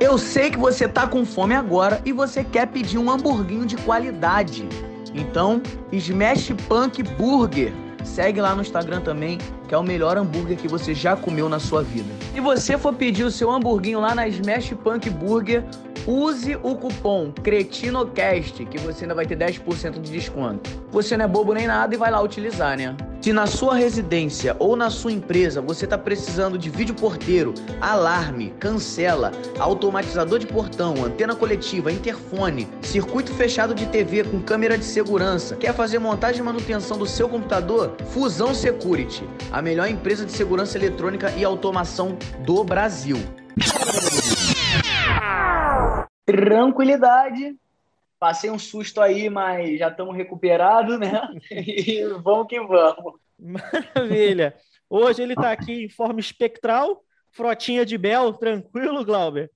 Eu sei que você tá com fome agora e você quer pedir um hamburguinho de qualidade. Então, Smash Punk Burger. Segue lá no Instagram também, que é o melhor hambúrguer que você já comeu na sua vida. Se você for pedir o seu hamburguinho lá na Smash Punk Burger, use o cupom CRETINOCAST, que você ainda vai ter 10% de desconto. Você não é bobo nem nada e vai lá utilizar, né? Se na sua residência ou na sua empresa você está precisando de vídeo porteiro, alarme, cancela, automatizador de portão, antena coletiva, interfone, circuito fechado de TV com câmera de segurança, quer fazer montagem e manutenção do seu computador? Fusão Security, a melhor empresa de segurança eletrônica e automação do Brasil. Tranquilidade. Passei um susto aí, mas já estamos recuperados, né? E vamos que vamos. Maravilha. Hoje ele está aqui em forma espectral, frotinha de Bel, tranquilo, Glauber?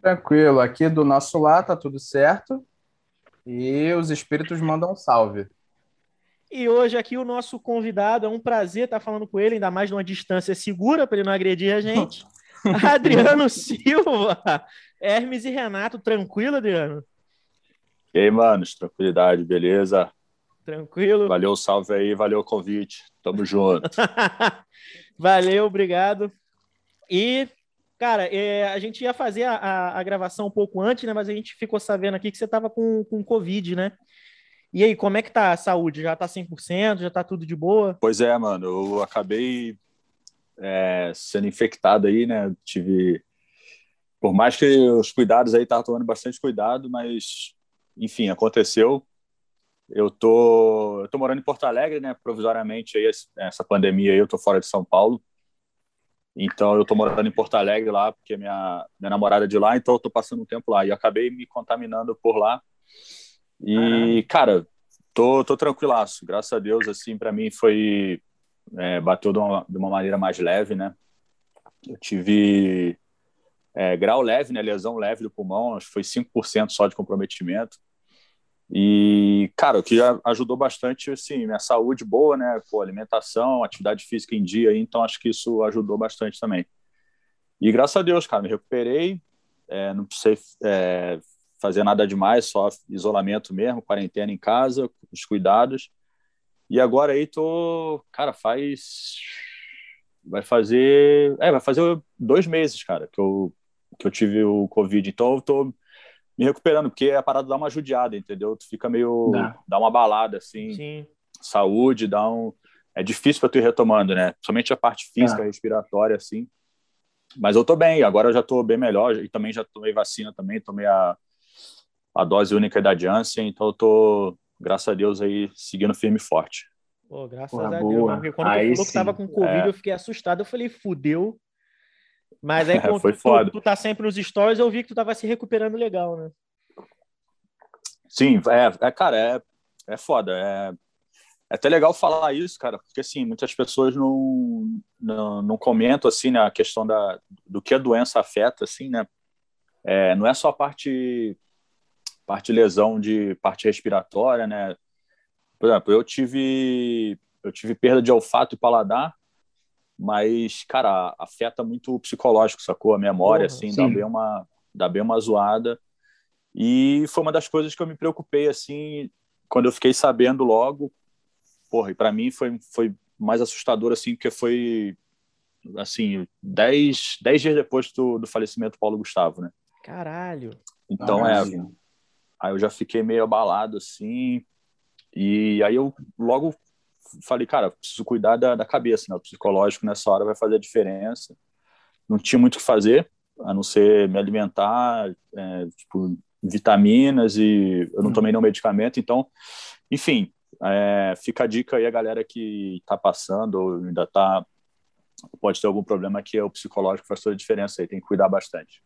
Tranquilo, aqui do nosso lado tá tudo certo. E os espíritos mandam um salve. E hoje aqui o nosso convidado, é um prazer estar falando com ele, ainda mais numa distância segura para ele não agredir a gente. Adriano Silva, Hermes e Renato, tranquilo, Adriano? E aí, manos, tranquilidade, beleza? Tranquilo. Valeu salve aí, valeu o convite. Tamo junto. valeu, obrigado. E, cara, é, a gente ia fazer a, a, a, gravação um pouco antes, né? Mas a gente ficou sabendo aqui que você tava com, com Covid, né? E aí, como é que tá a saúde? Já tá 100%? Já tá tudo de boa? Pois é, mano. Eu acabei é, sendo infectado aí, né? Tive. Por mais que os cuidados aí tava tomando bastante cuidado, mas, enfim, aconteceu. Eu tô, eu tô morando em Porto Alegre, né? Provisoriamente aí essa pandemia aí eu tô fora de São Paulo. Então eu tô morando em Porto Alegre lá porque minha minha namorada é de lá, então eu tô passando um tempo lá e acabei me contaminando por lá. E cara, tô tô tranquilaço, graças a Deus assim para mim foi é, bateu de uma, de uma maneira mais leve, né? Eu tive é, grau leve, né? Lesão leve do pulmão, acho que foi 5% só de comprometimento. E, cara, o que ajudou bastante, assim, minha saúde boa, né? Pô, alimentação, atividade física em dia, então acho que isso ajudou bastante também. E graças a Deus, cara, me recuperei, é, não precisei é, fazer nada demais, só isolamento mesmo, quarentena em casa, os cuidados. E agora aí tô, cara, faz. Vai fazer. É, vai fazer dois meses, cara, que eu, que eu tive o Covid. Então eu tô me recuperando, porque a parada dá uma judiada, entendeu? Tu fica meio. Dá, dá uma balada, assim. Sim. Saúde, dá um. É difícil para tu ir retomando, né? Somente a parte física, é. respiratória, assim. Mas eu tô bem, agora eu já tô bem melhor, e também já tomei vacina também, tomei a, a dose única da Janssen, então eu tô, graças a Deus, aí seguindo firme e forte. Pô, graças Porra, a Deus. Porque quando aí tu falou sim. que tava com Covid, é. eu fiquei assustado, eu falei, fudeu. Mas aí, quando Foi tu, foda. tu tá sempre nos stories, eu vi que tu tava se recuperando legal, né? Sim, é, é cara, é, é foda. É, é até legal falar isso, cara, porque assim, muitas pessoas não, não, não comentam assim, né, a questão da, do que a doença afeta, assim, né? É, não é só a parte, parte lesão de parte respiratória, né? Por exemplo, eu tive, eu tive perda de olfato e paladar, mas, cara, afeta muito o psicológico, sacou? A memória, Porra, assim, sim. dá bem, uma, dá bem uma zoada. E foi uma das coisas que eu me preocupei, assim, quando eu fiquei sabendo logo. Porra, e para mim foi, foi mais assustador, assim, porque foi, assim, dez, dez dias depois do, do falecimento do Paulo Gustavo, né? Caralho! Então, Caralho. é... Aí eu já fiquei meio abalado, assim, e aí eu logo falei, cara, preciso cuidar da, da cabeça, né? O psicológico nessa hora vai fazer a diferença. Não tinha muito o que fazer, a não ser me alimentar, é, tipo, vitaminas e eu não tomei nenhum medicamento, então, enfim, é, fica a dica aí a galera que está passando ou ainda está pode ter algum problema que é o psicológico faz toda a diferença aí, tem que cuidar bastante.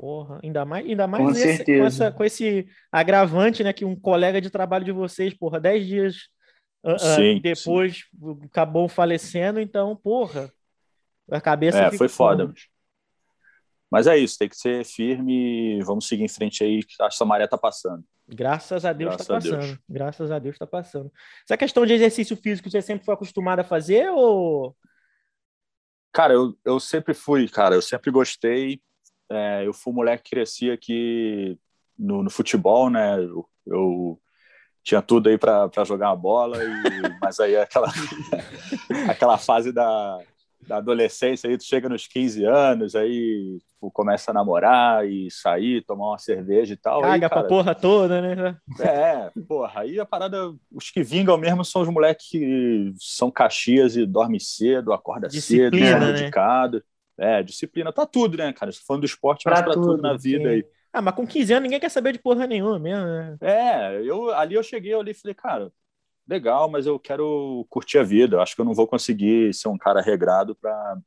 Porra, ainda mais, ainda mais com, esse, com, essa, com, esse agravante, né? Que um colega de trabalho de vocês, porra, dez dias uh, sim, uh, depois sim. acabou falecendo, então, porra, a cabeça. É, foi foda. Mas é isso, tem que ser firme vamos seguir em frente aí, que essa maré tá passando. Graças a Deus está passando. Deus. Graças a Deus está passando. Essa questão de exercício físico, você sempre foi acostumado a fazer ou. Cara, eu, eu sempre fui, cara, eu sempre gostei. É, eu fui um moleque que crescia aqui no, no futebol, né? Eu, eu tinha tudo aí para jogar a bola, e, mas aí aquela, aquela fase da, da adolescência, aí tu chega nos 15 anos, aí tipo, começa a namorar e sair, tomar uma cerveja e tal. Caga aí, cara, pra porra toda, né? É, porra, aí a parada, os que vingam mesmo são os moleques que são caxias e dorme cedo, acorda disciplina, cedo, são dedicados. É, disciplina, tá tudo, né, cara? Você falando do esporte, pra mas pra tudo, tudo na vida sim. aí. Ah, mas com 15 anos ninguém quer saber de porra nenhuma mesmo, né? É, eu, ali eu cheguei ali e falei, cara, legal, mas eu quero curtir a vida. Eu acho que eu não vou conseguir ser um cara regrado para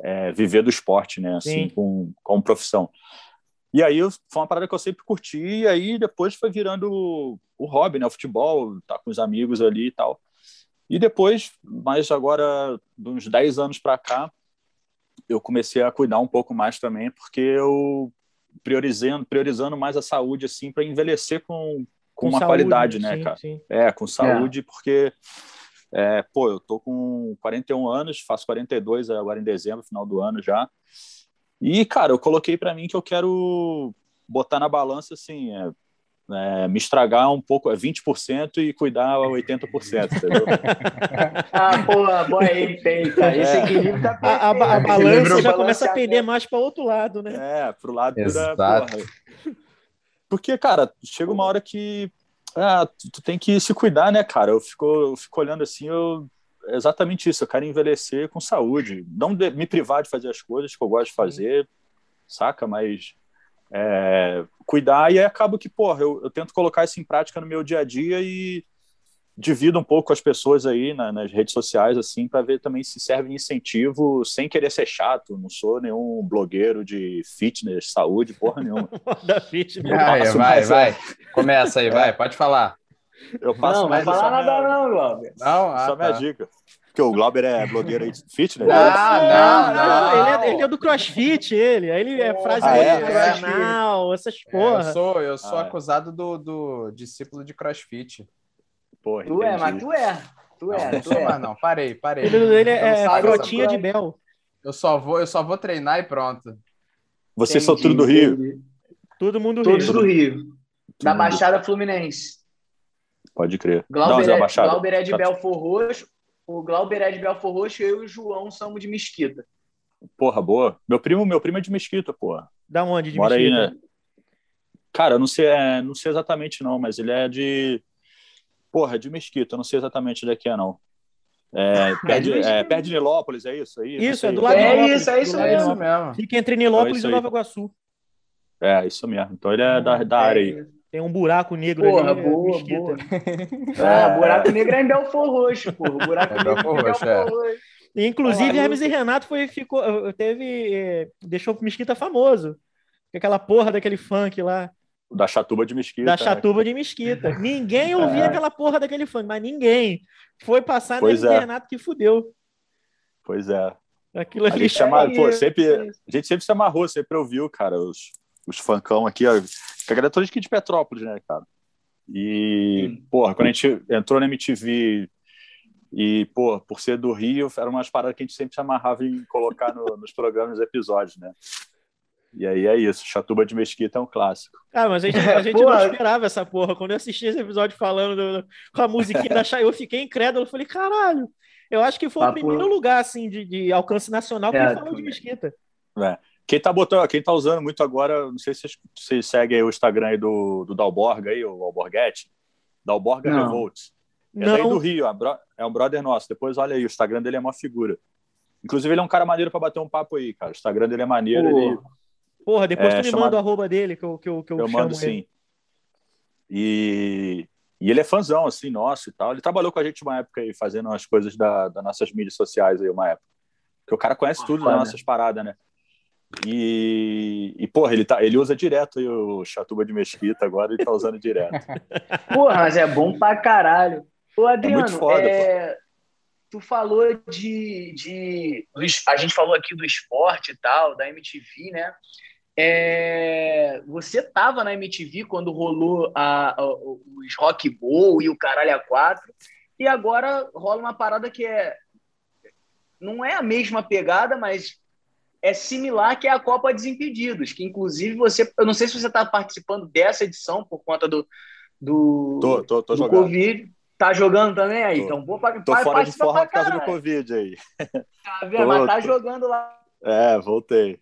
é, viver do esporte, né? Assim, com, com profissão. E aí foi uma parada que eu sempre curti, e aí depois foi virando o, o hobby, né? O futebol, tá com os amigos ali e tal. E depois, mais agora, de uns 10 anos para cá, eu comecei a cuidar um pouco mais também, porque eu priorizando, priorizando mais a saúde, assim, para envelhecer com, com, uma saúde, qualidade, né, sim, cara? Sim. É, com saúde, é. porque, é, pô, eu tô com 41 anos, faço 42 agora em dezembro, final do ano já. E, cara, eu coloquei para mim que eu quero botar na balança, assim, é, é, me estragar um pouco, é 20% e cuidar 80%, entendeu? ah, boa, boa aí, feita. É. Esse equilíbrio tá perfeito. A, a, a balança já começa a pender mais para outro lado, né? É, pro lado Exato. da porra. Porque, cara, chega uma hora que ah, tu, tu, tem que se cuidar, né, cara? Eu fico, eu fico olhando assim, eu, é exatamente isso. Eu quero envelhecer com saúde. Não de, me privar de fazer as coisas que eu gosto de fazer, saca? Mas é, cuidar. E aí acabo que, porra, eu, eu tento colocar isso em prática no meu dia a dia e divido um pouco com as pessoas aí na, nas redes sociais, assim, para ver também se serve de incentivo, sem querer ser chato. Não sou nenhum blogueiro de fitness, saúde, porra nenhuma. da fitness. Vai, vai, vai. Começa aí, vai, pode falar. Eu passo não, mais vai falar nada minha... não, Glauber. Não, ah, só tá. minha dica. Porque o Glauber é blogueiro aí de fitness. Ah, não, não, não. Ele, é, ele é do crossfit, ele. Aí ele é frase ah, é? essas porra. É, eu sou, eu sou ah, acusado do, do discípulo de crossfit. Porra, tu é, mas tu é. Tu é, não, tu é. Mas não, parei, parei. Ele, ele é, é brotinha de Bel. Eu só vou, eu só vou treinar e pronto. Vocês são tudo do Rio? Entendi. Todo mundo do Todos Rio. do Rio. Da Baixada Fluminense. Pode crer. Glauber, é, Glauber é de Belfor Roxo. O Glauber é de Belfor Roxo e eu e o João somos de Mesquita. Porra, boa. Meu primo, meu primo é de Mesquita, porra. Da onde de Mora Mesquita? Aí, né? Cara, eu não sei, é, não sei exatamente não, mas ele é de Porra, de Mesquita, eu não sei exatamente onde é que é, não. É, ah, perto, de, é, perto de Nilópolis, é isso aí? Isso, é do lado é de Isso, é isso, é isso mesmo. Fica entre Nilópolis então, é e Nova Iguaçu. É, isso mesmo. Então ele é da, da área aí. Tem um buraco negro porra, ali. Boa, boa. Ah, buraco negro é em Belfor Roxo, porra. Buraco é negro é em Belfor é. Roxo. Inclusive, Hermes e Renato foi, ficou, teve, deixou o Mesquita famoso. Aquela porra daquele funk lá. Da Chatuba de Mesquita. Da né? Chatuba né? de Mesquita. ninguém ouvia é. aquela porra daquele funk, mas ninguém. Foi passar pois no é. Renato que fudeu. Pois é. Aquilo ali. A gente, chama, pô, sempre, a gente sempre se amarrou, sempre ouviu, cara, os, os funkão aqui, ó. Que a galera toda aqui de Petrópolis, né, cara? E, Sim. porra, quando a gente entrou na MTV e, pô, por ser do Rio, eram umas paradas que a gente sempre se amarrava em colocar no, nos programas, nos episódios, né? E aí é isso, Chatuba de Mesquita é um clássico. Ah, mas a gente, a gente não esperava essa porra. Quando eu assisti esse episódio falando do, com a musiquinha da Chay, eu fiquei incrédulo. Eu falei, caralho, eu acho que foi o primeiro lugar assim, de, de alcance nacional que é, falou de Mesquita. É. Quem tá botando, quem tá usando muito agora, não sei se vocês seguem o Instagram aí do, do Dalborga aí, o Alborguete. Dalborga Revolts. É daí do Rio, é um brother nosso. Depois olha aí, o Instagram dele é uma figura. Inclusive, ele é um cara maneiro para bater um papo aí, cara. O Instagram dele é maneiro. Porra, ele... Porra depois é, tu me chamado... manda o arroba dele que eu, que eu, que eu, eu mando sim. Ele. E, e ele é fãzão, assim, nosso e tal. Ele trabalhou com a gente uma época aí, fazendo as coisas da, das nossas mídias sociais aí, uma época. Porque o cara conhece ah, tudo das nossas paradas, né? E, e, porra, ele, tá, ele usa direto o Chatuba de Mesquita, agora ele tá usando direto. Porra, mas é bom pra caralho. Ô, Adriano, é muito foda, é... tu falou de, de. A gente falou aqui do esporte e tal, da MTV, né? É... Você tava na MTV quando rolou a, a, os Rock Bowl e o Caralho a 4, e agora rola uma parada que é. Não é a mesma pegada, mas é similar que é a Copa Desimpedidos, que inclusive você, eu não sei se você está participando dessa edição por conta do do, tô, tô, tô do Covid. Tá jogando também aí? Tô. Então, vou pra, tô fora de forma por causa do Covid aí. Tá vendo? Mas tá jogando lá. É, voltei.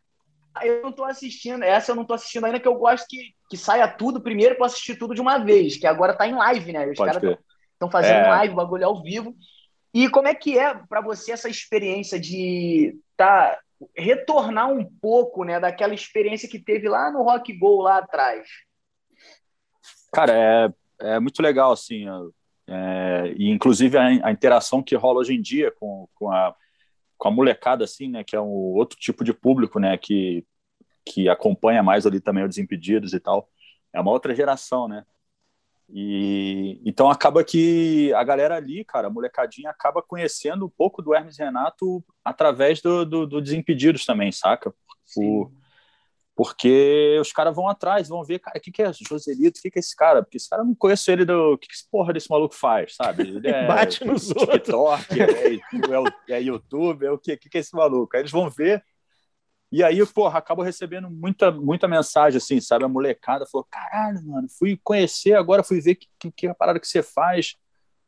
Eu não tô assistindo, essa eu não tô assistindo ainda, que eu gosto que, que saia tudo primeiro para assistir tudo de uma vez, que agora tá em live, né? Os caras estão fazendo é. live, bagulho ao vivo. E como é que é para você essa experiência de tá retornar um pouco né, daquela experiência que teve lá no Rock Go lá atrás? Cara, é, é muito legal, assim, é, e inclusive a, a, interação que rola hoje em dia com, com, a, com a molecada, assim, né, que é um outro tipo de público, né, que, que acompanha mais ali também o Desimpedidos e tal, é uma outra geração, né, e então acaba que a galera ali, cara, a molecadinha acaba conhecendo um pouco do Hermes Renato através do, do, do Desimpedidos também, saca? O, porque os caras vão atrás, vão ver, cara, o que, que é Joselito, o que, que é esse cara? Porque esse cara não conhece ele do. O que, que esse porra desse maluco faz, sabe? Ele é, Bate nos TikTok, outros. É, é, é, YouTube, é o que, que, que é esse maluco? Aí eles vão ver e aí, porra, acabo recebendo muita, muita mensagem, assim, sabe? A molecada falou: caralho, mano, fui conhecer, agora fui ver que, que, que é a parada que você faz.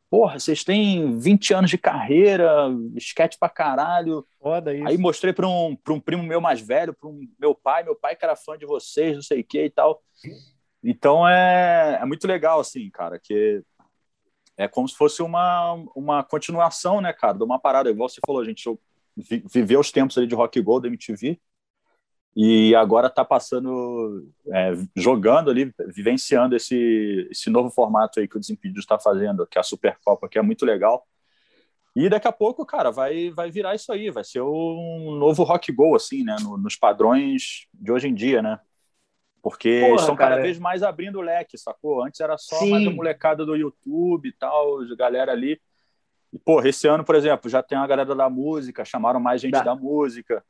Porra, vocês têm 20 anos de carreira, esquete pra caralho. Foda isso. Aí mostrei pra um, pra um primo meu mais velho, pra um meu pai, meu pai que era fã de vocês, não sei o que e tal. Então é, é muito legal, assim, cara, que é como se fosse uma, uma continuação, né, cara, de uma parada. Igual você falou, a gente viveu os tempos ali de rock gold da MTV e agora está passando, é, jogando ali, vivenciando esse, esse novo formato aí que o Desimpedidos está fazendo, que é a Supercopa, que é muito legal. E daqui a pouco, cara, vai, vai virar isso aí, vai ser um novo rock go, assim, né, no, nos padrões de hoje em dia, né? Porque Porra, estão cada vez mais abrindo o leque, sacou? Antes era só Sim. mais a molecada do YouTube e tal, galera ali. E, porra, esse ano, por exemplo, já tem a galera da música, chamaram mais gente da, da música.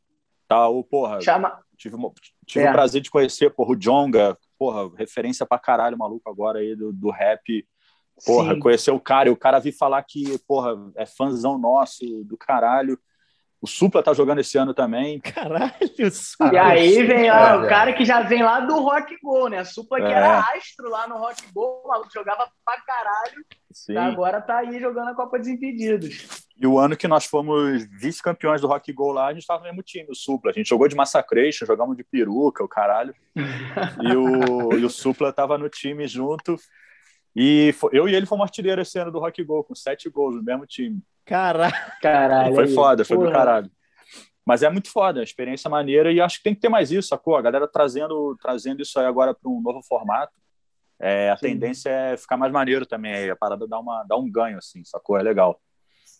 Tá, o, porra, Chama... tive, tive é. o prazer de conhecer, porra, o Jonga, porra, referência pra caralho, maluco agora aí do, do rap. Porra, Sim. conhecer o cara, e o cara vir falar que, porra, é fãzão nosso, do caralho. O Supla tá jogando esse ano também. Caralho, Supla. E aí vem ó, o cara que já vem lá do Rock Go, né? Supla que é. era astro lá no Rock Go, o maluco jogava pra caralho. Sim. Agora tá aí jogando a Copa Desimpedidos. E o ano que nós fomos vice-campeões do Rock Go lá, a gente estava no mesmo time, o Supla. A gente jogou de Massacration, jogamos de peruca, o caralho. e, o, e o Supla estava no time junto. E foi, eu e ele fomos artilheiros esse ano do Rock Go, com sete gols no mesmo time. Caralho. caralho foi foda, foi porra. do caralho. Mas é muito foda, é experiência maneira e acho que tem que ter mais isso, sacou? A galera trazendo, trazendo isso aí agora para um novo formato. É, a Sim. tendência é ficar mais maneiro também, a parada dá, uma, dá um ganho, assim, sacou? É legal.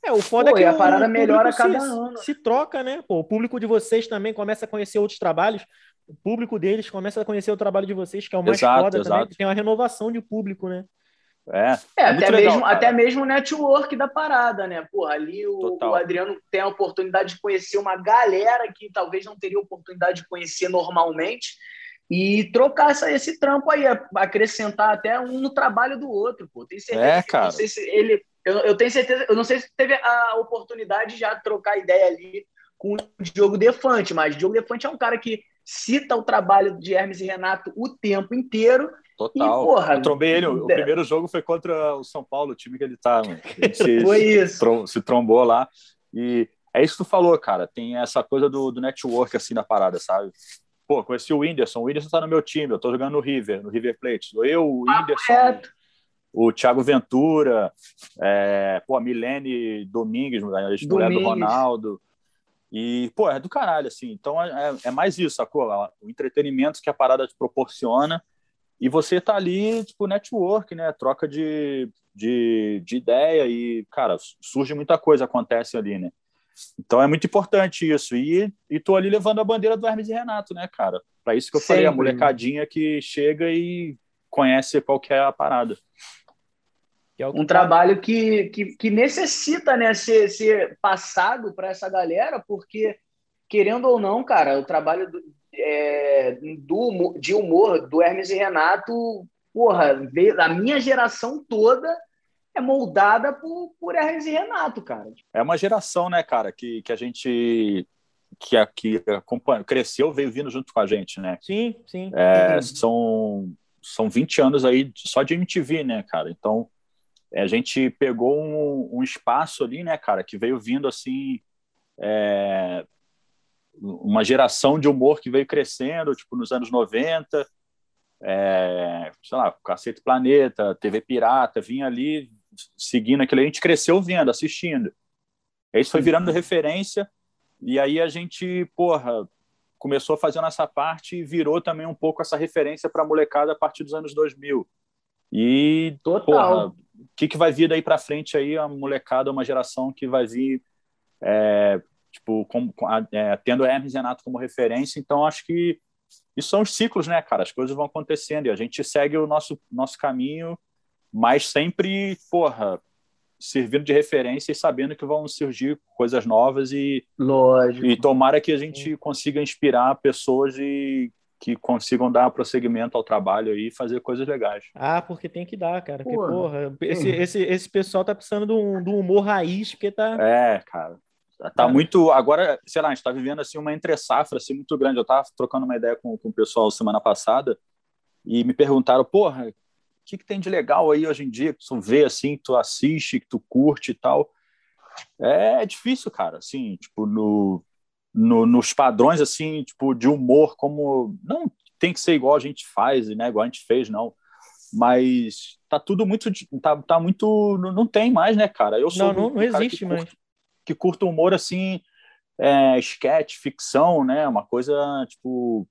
É, o foda é Pô, é que a parada melhora a cada se, ano. Se troca, né? Pô, o público de vocês também começa a conhecer outros trabalhos. O público deles começa a conhecer o trabalho de vocês, que é o mais exato, foda exato. também. Tem uma renovação de público, né? É, é, é até, legal, mesmo, até mesmo o network da parada, né? Porra, ali o, o, Adriano tem a oportunidade de conhecer uma galera que talvez não teria oportunidade de conhecer normalmente e trocar essa, esse trampo aí, acrescentar até um no trabalho do outro, pô. Tem certeza é, cara. não sei se ele. Eu, eu, tenho certeza, eu não sei se teve a oportunidade de já trocar ideia ali com o Diogo Defante, mas o Diogo Defante é um cara que cita o trabalho de Hermes e Renato o tempo inteiro. Total. E, porra, eu trombei ele. O, é... primeiro jogo foi contra o São Paulo, o time que ele tá. Ele se, foi isso. Se trombou lá. E é isso que tu falou, cara. Tem essa coisa do, do network assim na parada, sabe? Pô, conheci o Whindersson. O Whindersson tá no meu time. Eu tô jogando no River, no River Plate. Eu, o Whindersson, o Thiago Ventura, é, pô, a Milene Domingues, a ex-mulher do Ronaldo. E, pô, é do caralho, assim. Então é, é mais isso, sacou? O entretenimento que a parada te proporciona. E você tá ali, tipo, network, né? Troca de, de, de ideia e, cara, surge muita coisa, acontece ali, né? Então é muito importante isso. E, e tô ali levando a bandeira do Hermes e Renato, né, cara? Para isso que eu Sempre. falei, a molecadinha que chega e conhece qual que é a parada. É um trabalho que, que, que, necessita né, ser, ser passado para essa galera, porque, querendo ou não, cara, o trabalho do, é, do, de humor do Hermes e Renato, porra, veio, a minha geração toda é moldada por, por Hermes e Renato, cara. É uma geração, né, cara, que, que a gente que, que acompanha, cresceu, veio vindo junto com a gente, né? Sim, sim. É, são, são 20 anos aí só de MTV, né, cara? Então, a gente pegou um, um, espaço ali, né, cara, que veio vindo assim. É, uma geração de humor que veio crescendo, tipo, nos anos 90, é, sei lá, Cacete Planeta, TV Pirata, vinha ali seguindo aquilo, a gente cresceu vendo, assistindo. Isso foi virando referência, e aí a gente, porra, começou a fazer nossa parte e virou também um pouco essa referência para a molecada a partir dos anos 2000. E, Total. O que, que vai vir daí para frente aí, a molecada, uma geração que vai vir, é, tipo, com, é, tendo Hermes e Renato como referência, então acho que isso são os ciclos, né, cara? As coisas vão acontecendo e a gente segue o nosso, nosso caminho, mas sempre, porra, servindo de referência e sabendo que vão surgir coisas novas e Lógico. e tomara que a gente consiga inspirar pessoas e que consigam dar prosseguimento ao trabalho aí e fazer coisas legais. Ah, porque tem que dar, cara. Porque, porra, esse, esse, esse pessoal tá precisando do, do humor raiz, porque tá. É, cara. Tá muito. Agora, sei lá, a gente tá vivendo assim uma entre-safra assim, muito grande. Eu tava trocando uma ideia com, com o pessoal semana passada e me perguntaram, porra, o que, que tem de legal aí hoje em dia que tu vê assim, que tu assiste, que tu curte e tal. É, é difícil, cara, assim, tipo, no, no, nos padrões, assim, tipo, de humor, como, não tem que ser igual a gente faz, né, igual a gente fez, não, mas tá tudo muito, tá, tá muito, não tem mais, né, cara, eu sou não, não, não existe que mais. Curto, que curto humor, assim, é, sketch, ficção, né, uma coisa, tipo,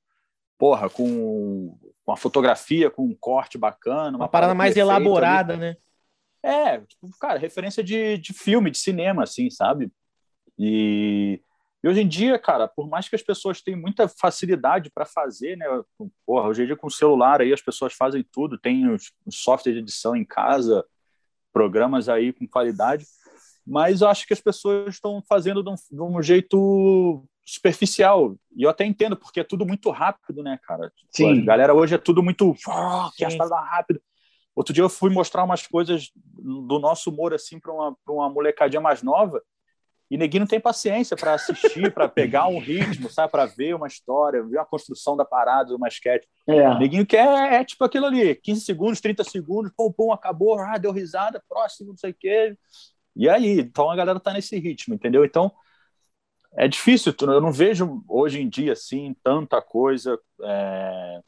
porra, com com a fotografia, com um corte bacana. Uma, uma parada mais elaborada, ali. né? É, tipo, cara, referência de, de filme, de cinema, assim, sabe? E, e, hoje em dia, cara, por mais que as pessoas tenham muita facilidade para fazer, né? Porra, hoje em dia com o celular aí as pessoas fazem tudo, tem os, os software de edição em casa, programas aí com qualidade, mas eu acho que as pessoas estão fazendo de um, de um jeito superficial. E eu até entendo, porque é tudo muito rápido, né, cara? Tipo, Sim. A galera hoje é tudo muito. Oh, que rápido. Outro dia eu fui mostrar umas coisas do nosso humor assim para uma, uma molecadinha mais nova. E ninguém não tem paciência para assistir, para pegar um ritmo, sabe? Para ver uma história, ver a construção da parada, uma sketch. É. Neguinho quer é tipo aquilo ali: 15 segundos, 30 segundos, pum, pum, acabou, ah, deu risada, próximo, não sei o quê. E aí? Então a galera tá nesse ritmo, entendeu? Então é difícil, eu não vejo hoje em dia assim tanta coisa, é,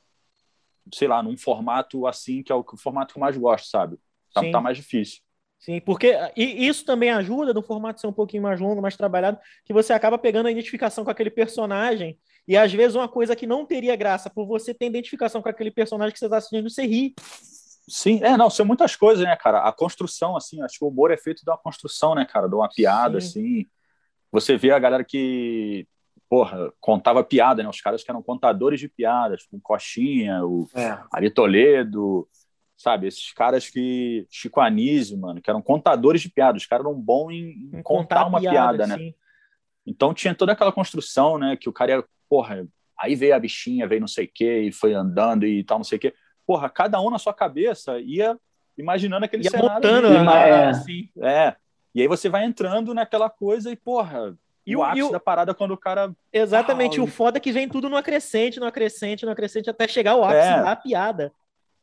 sei lá, num formato assim, que é o, o formato que eu mais gosto, sabe? Tá, tá, mais difícil. Sim, porque e isso também ajuda no formato ser um pouquinho mais longo, mais trabalhado, que você acaba pegando a identificação com aquele personagem e às vezes uma coisa que não teria graça, por você ter identificação com aquele personagem que você está assistindo, você ri. Sim, é, não, são muitas coisas, né, cara? A construção, assim, acho que o humor é feito de uma construção, né, cara? De uma piada, Sim. assim você vê a galera que, porra, contava piada, né? Os caras que eram contadores de piadas, tipo o Coxinha, o é. Ari Toledo, sabe? Esses caras que. Chico Anísio, mano, que eram contadores de piadas. Os caras eram bons em, em contar, contar, uma piada, piada né? Então tinha toda aquela construção, né? Que o cara ia, porra, aí veio a bichinha, veio não sei o quê, e foi andando e tal, não sei o quê. Porra, cada um na sua cabeça ia imaginando aquele ia cenário. Montando, né? é, assim. é. E aí você vai entrando naquela coisa e, porra, e o, ápice o... da parada quando o cara. Exatamente, ah, o foda é que vem tudo no acrescente, no acrescente, no acrescente, até chegar ao ápice é. da piada.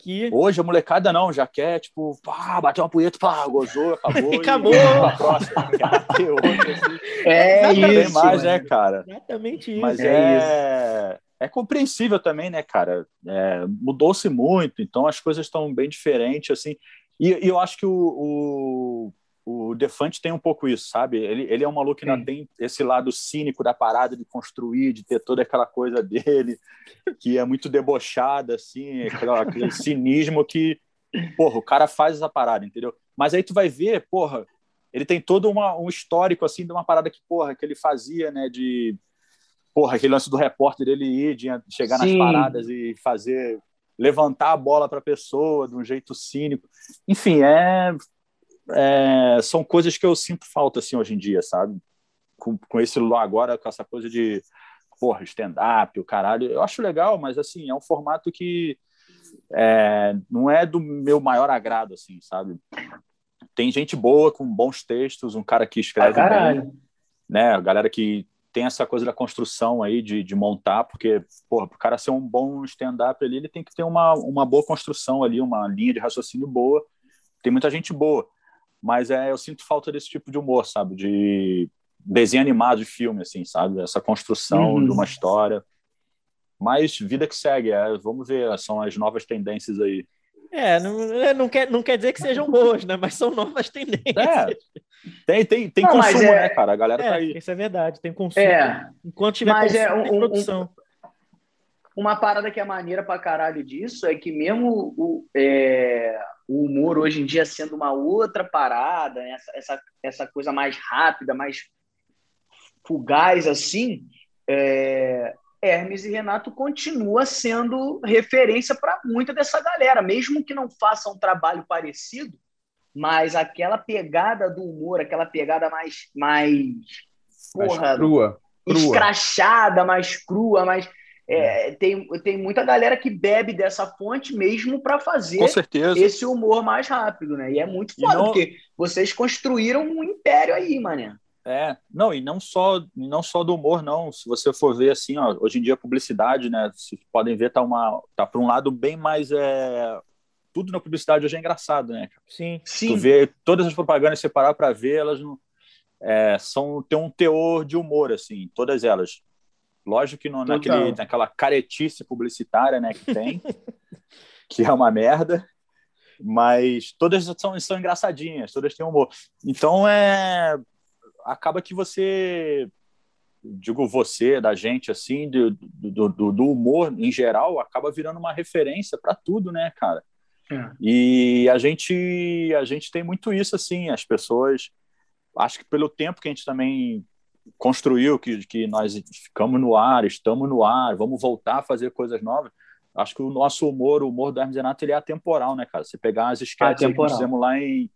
Que... Hoje a molecada não, já quer, tipo, pá, bateu uma punheta, pá, gozou, acabou. acabou. E, próxima, quer outra, assim. É isso. mais, né, cara? Exatamente isso. Mas é, é, é compreensível também, né, cara? É, Mudou-se muito, então as coisas estão bem diferentes, assim. E, e eu acho que o, o, o Defante tem um pouco isso, sabe? Ele, ele é um maluco que ainda tem esse lado cínico da parada de construir, de ter toda aquela coisa dele, que é muito debochada, assim, aquela- aquele cinismo que, porra, o cara faz essa parada, entendeu? Mas aí tu vai ver, porra, ele tem todo uma, um histórico, assim, de uma parada que, porra, que ele fazia, né, de... Porra, aquele lance do repórter, ele ir, de chegar nas Sim. paradas e fazer... Levantar a bola para a pessoa de um jeito cínico. Enfim, é, é, são coisas que eu sinto falta, assim, hoje em dia, sabe? Com, com esse agora, com essa coisa de, porra, stand-up, o caralho. Eu acho legal, mas, assim, é um formato que é, não é do meu maior agrado, assim, sabe? Tem gente boa, com bons textos, um cara que escreve bem, caralho. né? A galera que tem essa coisa da construção aí, de, de montar, porque, porra, pro cara ser um bom stand-up ali, ele tem que ter uma, uma boa construção ali, uma linha de raciocínio boa. Tem muita gente boa, mas é, eu sinto falta desse tipo de humor, sabe? De desenho animado de filme, assim, sabe? Essa construção Uhum. de uma história. Mas vida que segue, é, vamos ver, são as novas tendências aí. É, não, é, não, quer, não quer dizer que sejam boas, né? Mas são novas tendências. É, tem, tem, tem Não, consumo, é- né, cara? A galera tá É, aí. isso é verdade, tem consumo. É, Enquanto tiver Mas consumo, é um- tem um- produção. Uma parada que é maneira pra caralho disso é que mesmo o, é, o humor hoje em dia sendo uma outra parada, né, essa, essa, essa coisa mais rápida, mais fugaz assim, é, Hermes e Renato continua sendo referência para muita dessa galera, mesmo que não faça um trabalho parecido, mas aquela pegada do humor, aquela pegada mais mais Mais porra, crua. Crua. escrachada, mais crua, mais. É, tem, tem muita galera que bebe dessa fonte mesmo para fazer esse humor mais rápido, né? E é muito foda, não- porque vocês construíram um império aí, mané. É, não, e não só, não só do humor, não. Se você for ver assim, ó, hoje em dia a publicidade, né? Vocês podem ver, tá uma. tá para um lado bem mais. É... Tudo na publicidade hoje é engraçado, né? cara? Sim. Tu Sim, vê todas as propagandas, você parar para ver, elas não. É, são, tem um teor de humor, assim, todas elas. Lógico que não, Total. naquele, naquela caretice publicitária, né, que tem, que é uma merda, mas todas são, são engraçadinhas, todas têm humor. Então, é, acaba que você, digo você, da gente, assim, do, do, do, do humor em geral, acaba virando uma referência para tudo, né, cara? É. E a gente, a gente tem muito isso, assim, as pessoas, acho que pelo tempo que a gente também construiu, que, que nós ficamos no ar, estamos no ar, vamos voltar a fazer coisas novas, acho que o nosso humor, o humor do Hermes Renato, ele é atemporal, né, cara? Você pegar as aí que nós fizemos lá em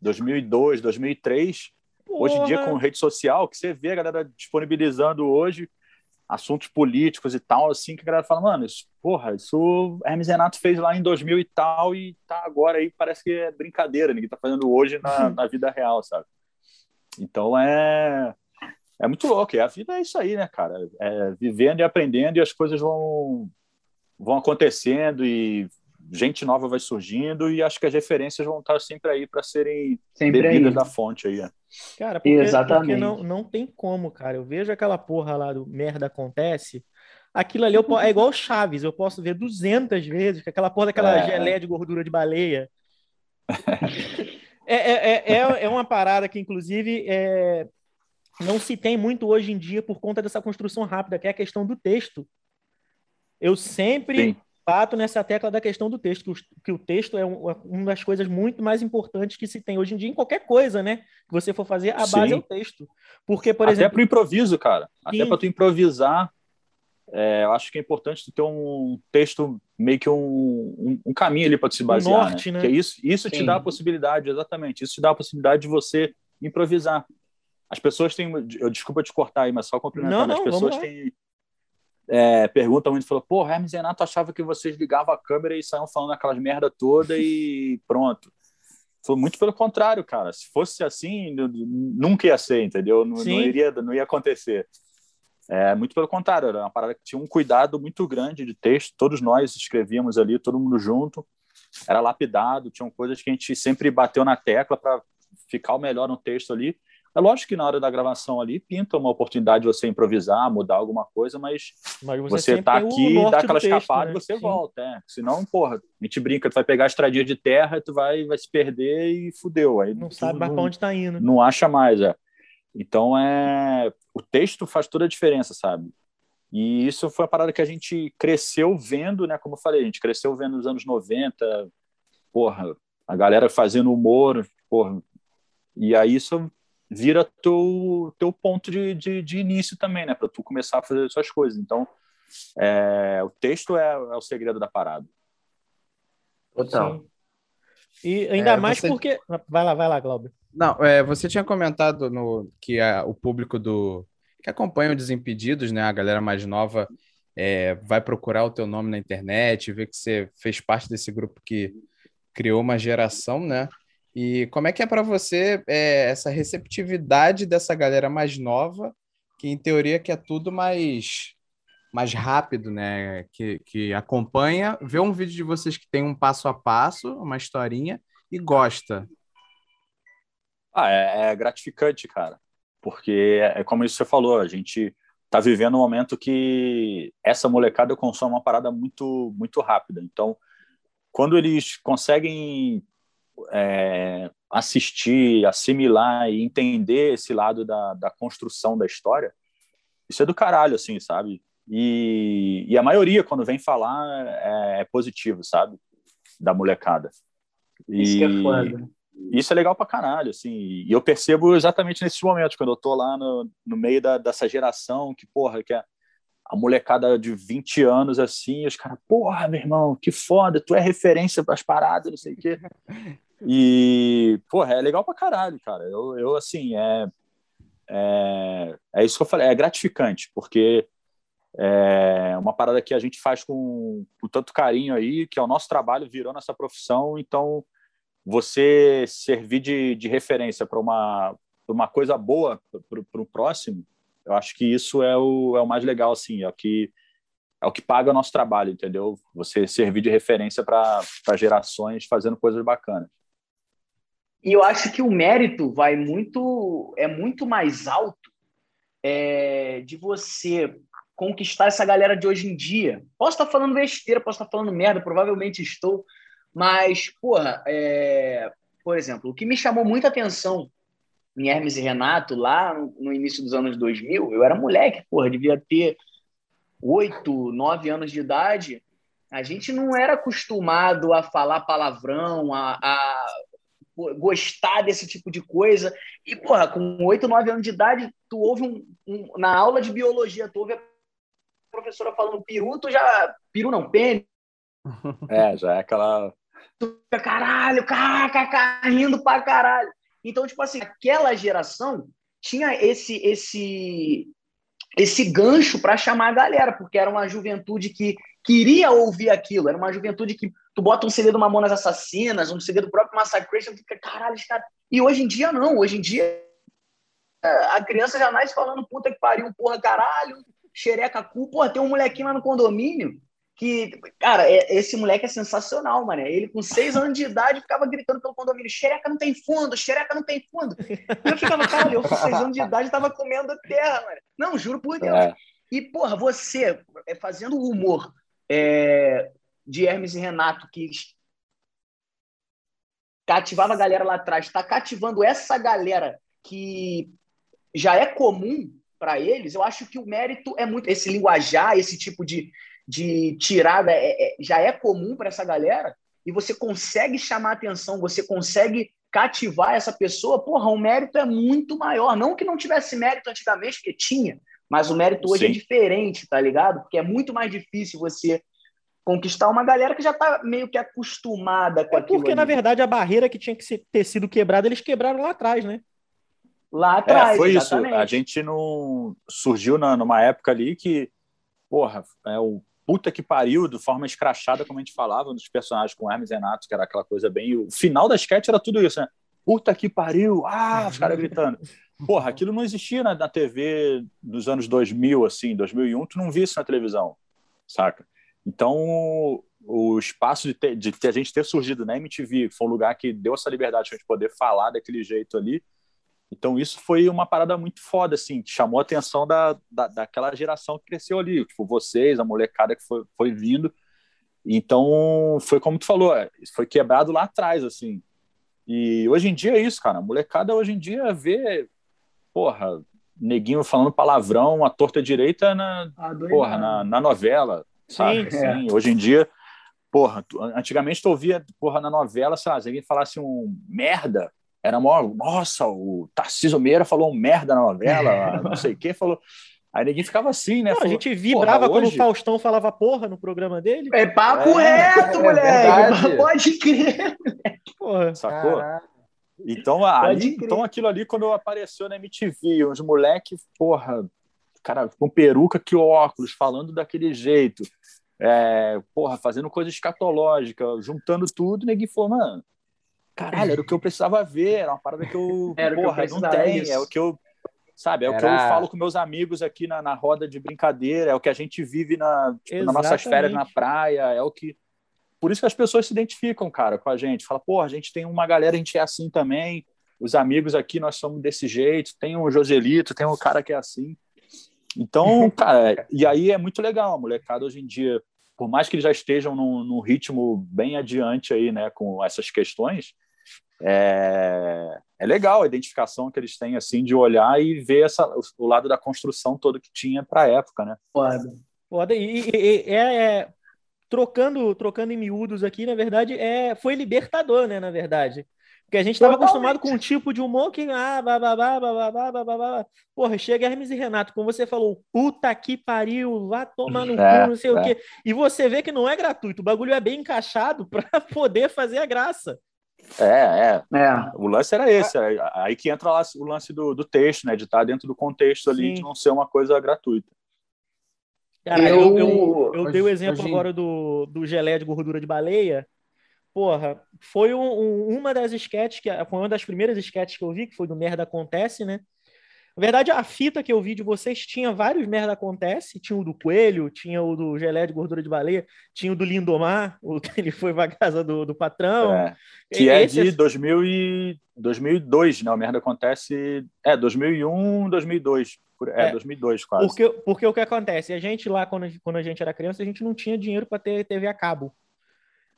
2002, 2003, hoje em dia Porra. com rede social, que você vê a galera disponibilizando hoje assuntos políticos e tal, assim, que a galera fala, mano, isso, porra, isso o Hermes Renato fez lá em 2000 e tal, e tá agora aí, parece que é brincadeira, ninguém tá fazendo hoje na, na vida real, sabe? Então é é muito louco, e a vida é isso aí, né, cara? É vivendo e aprendendo e as coisas vão vão acontecendo e gente nova vai surgindo e acho que as referências vão estar sempre aí para serem sempre aí. bebidas da fonte aí. né? Cara, porque, Exatamente. porque não, não tem como, cara. Eu vejo aquela porra lá do merda acontece. Aquilo ali eu po- é igual o Chaves, eu posso ver 200 vezes, que aquela porra daquela É. geleia de gordura de baleia. É, é, é, é, é uma parada que, inclusive, é, não se tem muito hoje em dia por conta dessa construção rápida, que é a questão do texto. Eu sempre Sim. bato nessa tecla da questão do texto, que o, que o texto é um- uma das coisas muito mais importantes que se tem hoje em dia em qualquer coisa, né? Que você for fazer, a base Sim. é o texto. Porque, por Até exemplo, para o improviso, cara. Até Sim. para tu improvisar, é, eu acho que é importante tu ter um texto meio que um, um, um caminho ali para se basear, norte, né? né? Que isso, isso te dá a possibilidade, exatamente. Isso te dá a possibilidade de você improvisar. As pessoas têm, eu desculpa te cortar aí, mas só complementando, Não, não, as pessoas têm é, perguntam muito, falou, pô, Hermes e Renato achava que vocês ligavam a câmera e saíam falando aquelas merda toda e pronto. Foi muito pelo contrário, cara. Se fosse assim, nu- nunca ia ser, entendeu? Não, não iria, não ia acontecer. É, muito pelo contrário, era uma parada que tinha um cuidado muito grande de texto. Todos nós escrevíamos ali, todo mundo junto. Era lapidado, tinham coisas que a gente sempre bateu na tecla para ficar o melhor no texto ali. É lógico que na hora da gravação ali pinta uma oportunidade de você improvisar, mudar alguma coisa, mas, Mas você, tá o aqui, dá aquela texto, escapada né? e você Sim. volta. É. Senão, porra, a gente brinca, tu vai pegar a estradinha de terra, tu vai, vai se perder e fudeu. Aí Não tu sabe mais pra onde tá indo. não acha mais, é. Então é o texto faz toda a diferença, sabe? E isso foi a parada que a gente cresceu vendo, né? Como eu falei, a gente cresceu vendo nos anos 90, porra, a galera fazendo humor, porra. E aí isso vira teu, teu ponto de, de, de início também, né? Para tu começar a fazer suas coisas. Então, é, o texto é, é o segredo da parada. Total. Sim. E ainda É, mais você- porque. Vai lá, vai lá, Glauber. Não, é, você tinha comentado no, que a- o público do que acompanha o Desimpedidos, né, a galera mais nova, é, vai procurar o teu nome na internet, ver que você fez parte desse grupo que criou uma geração, né? E como é que é para você é, essa receptividade dessa galera mais nova, que em teoria quer tudo mais mais rápido, né? Que, que acompanha, vê um vídeo de vocês que tem um passo a passo, uma historinha e gosta. Ah, é, é gratificante, cara, porque é, é como você falou, a gente tá vivendo um momento que essa molecada consome uma parada muito muito rápida. Então, quando eles conseguem é, assistir, assimilar e entender esse lado da, da construção da história, isso é do caralho, assim, sabe? E, e a maioria, quando vem falar, é, é positivo, sabe? Da molecada. Isso que é E- foda. isso é legal pra caralho, assim, e eu percebo exatamente nesses momentos, quando eu tô lá no, no meio da, dessa geração, que, porra, que é a molecada de 20 anos, assim, e os caras, porra, meu irmão, que foda, tu é referência pras paradas, não sei o quê. E, porra, é legal pra caralho, cara. Eu, eu assim, é, é, é isso que eu falei, é gratificante, porque é uma parada que a gente faz com, com tanto carinho aí, que é o nosso trabalho, virou nossa profissão, então você servir de, de referência para uma, uma coisa boa para o próximo, eu acho que isso é o, é o mais legal, assim, é o que é o que paga o nosso trabalho, entendeu? Você servir de referência para gerações fazendo coisas bacanas. E eu acho que o mérito vai muito, é muito mais alto é, de você conquistar essa galera de hoje em dia. Posso estar falando besteira, posso estar falando merda, provavelmente estou, mas, porra, é, por exemplo, o que me chamou muita atenção em Hermes e Renato, lá no, início dos anos 2000, eu era moleque, porra, devia ter oito, nove anos de idade, a gente não era acostumado a falar palavrão, a, a gostar desse tipo de coisa. E, porra, com oito, nove anos de idade, tu ouve um, um, na aula de biologia, tu ouve a professora falando peru, tu já. Peru não, pênis. É, já é aquela. Caralho, kkk, rindo pra caralho. Então, tipo assim, aquela geração tinha esse esse esse gancho para chamar a galera, porque era uma juventude que queria ouvir aquilo, era uma juventude que tu bota um CD do Mamonas Assassinas, um CD do próprio Massacration, tu fica, caralho, cara. E hoje em dia não, hoje em dia a criança já nasce falando puta que pariu, porra, caralho, xereca cu, porra, tem um molequinho lá no condomínio que, cara, é, esse moleque é sensacional, mano. Ele com seis anos de idade ficava gritando pelo condomínio: xereca não tem fundo, xereca não tem fundo. E eu ficava, cara, eu com seis anos de idade tava comendo terra, mano. Não, juro por Deus. É. E, porra, você é, fazendo humor é, de Hermes e Renato, que cativava a galera lá atrás, tá cativando essa galera que já é comum para eles, eu acho que o mérito é muito. Esse linguajar, esse tipo de, de tirada é, é, já é comum para essa galera, e você consegue chamar atenção, você consegue cativar essa pessoa, porra, o mérito é muito maior. Não que não tivesse mérito antigamente, porque tinha, mas o mérito hoje Sim. é diferente, tá ligado? Porque é muito mais difícil você conquistar uma galera que já tá meio que acostumada com É aquilo. porque, ali. na verdade, a barreira que tinha que ser- ter sido quebrada, eles quebraram lá atrás, né? Lá atrás, É, foi exatamente. isso. A gente não surgiu na, numa época ali que, porra, é o puta que pariu, de forma escrachada, como a gente falava, dos personagens com Hermes e Renato, que era aquela coisa bem. O final da sketch era tudo isso, né? Puta que pariu! Ah, os caras gritando. Porra, aquilo não existia na, na TV dos anos 2000, assim, 2001, tu não via isso na televisão, saca? Então, o espaço de, ter, de a gente ter surgido na MTV, que foi um lugar que deu essa liberdade de a gente poder falar daquele jeito ali, Então isso foi uma parada muito foda, assim, que chamou a atenção da, da, daquela geração que cresceu ali, tipo, vocês, a molecada que foi, foi vindo. Então foi como tu falou, foi quebrado lá atrás, assim. E hoje em dia é isso, cara. A molecada hoje em dia vê, porra, neguinho falando palavrão, a torta direita na, ah, porra, na, na, novela, sabe? Sim, assim, é. Hoje em dia, porra, tu, antigamente tu ouvia, porra, na novela, sei lá, se alguém falasse um merda, era maior, nossa, o Tarcísio Meira falou um merda na novela, não sei o que, falou. Aí ninguém ficava assim, né? Não, Falou, a gente vibrava quando hoje... o Faustão falava porra no programa dele. É papo é, reto, é, moleque! É Pode crer, Porra. Sacou? Caraca. Então, ali, então aquilo ali, quando apareceu na MTV, uns moleques, porra, cara, com peruca que óculos, falando daquele jeito, é, porra, fazendo coisa escatológica, juntando tudo, ninguém falou, mano, caralho, era o que eu precisava ver, era uma parada que eu, era porra, que eu não tem, isso. é o que eu, sabe, é era... o que eu falo com meus amigos aqui na, na roda de brincadeira, é o que a gente vive na, tipo, nas nossas férias na praia, é o que por isso que as pessoas se identificam, cara, com a gente. Fala, pô, a gente tem uma galera, a gente é assim também. Os amigos aqui, nós somos desse jeito. Tem o Joselito, tem um cara que é assim. Então, cara, e aí é muito legal. A molecada hoje em dia, por mais que eles já estejam num, num ritmo bem adiante aí, né, com essas questões, é, é legal a identificação que eles têm, assim, de olhar e ver essa, o, lado da construção todo que tinha para a época, né? Foda. Foda. E, e, e é, é trocando, trocando em miúdos aqui, na verdade, é, foi libertador, né, na verdade. Porque a gente estava acostumado com um tipo de humor que, ah, bababá, bababá, bababá. Porra, chega Hermes e Renato, como você falou, puta que pariu, vá tomar no é, cu, não sei é. o quê. E você vê que não é gratuito, o bagulho é bem encaixado para poder fazer a graça. É, é, é. O lance era esse. É, aí que entra lá o lance do, do texto, né? De estar dentro do contexto ali, Sim. de não ser uma coisa gratuita. Cara, eu, eu, eu, eu dei o exemplo hoje... agora do, do gelé de gordura de baleia. Porra, foi um, um, uma das sketches, que foi uma das primeiras sketches que eu vi, que foi do Merda Acontece, né? Na verdade, a fita que eu vi de vocês tinha vários Merda Acontece. Tinha o do Coelho, tinha o do gelé de gordura de baleia, tinha o do Lindomar, o que ele foi pra casa do, do patrão. É, que é Esse... é de 2000 e 2002, né? O Merda Acontece... É, 2001, 2002. É, é 2002 quase. Porque, porque o que acontece? A gente lá, quando, quando a gente era criança, a gente não tinha dinheiro para ter TV a cabo.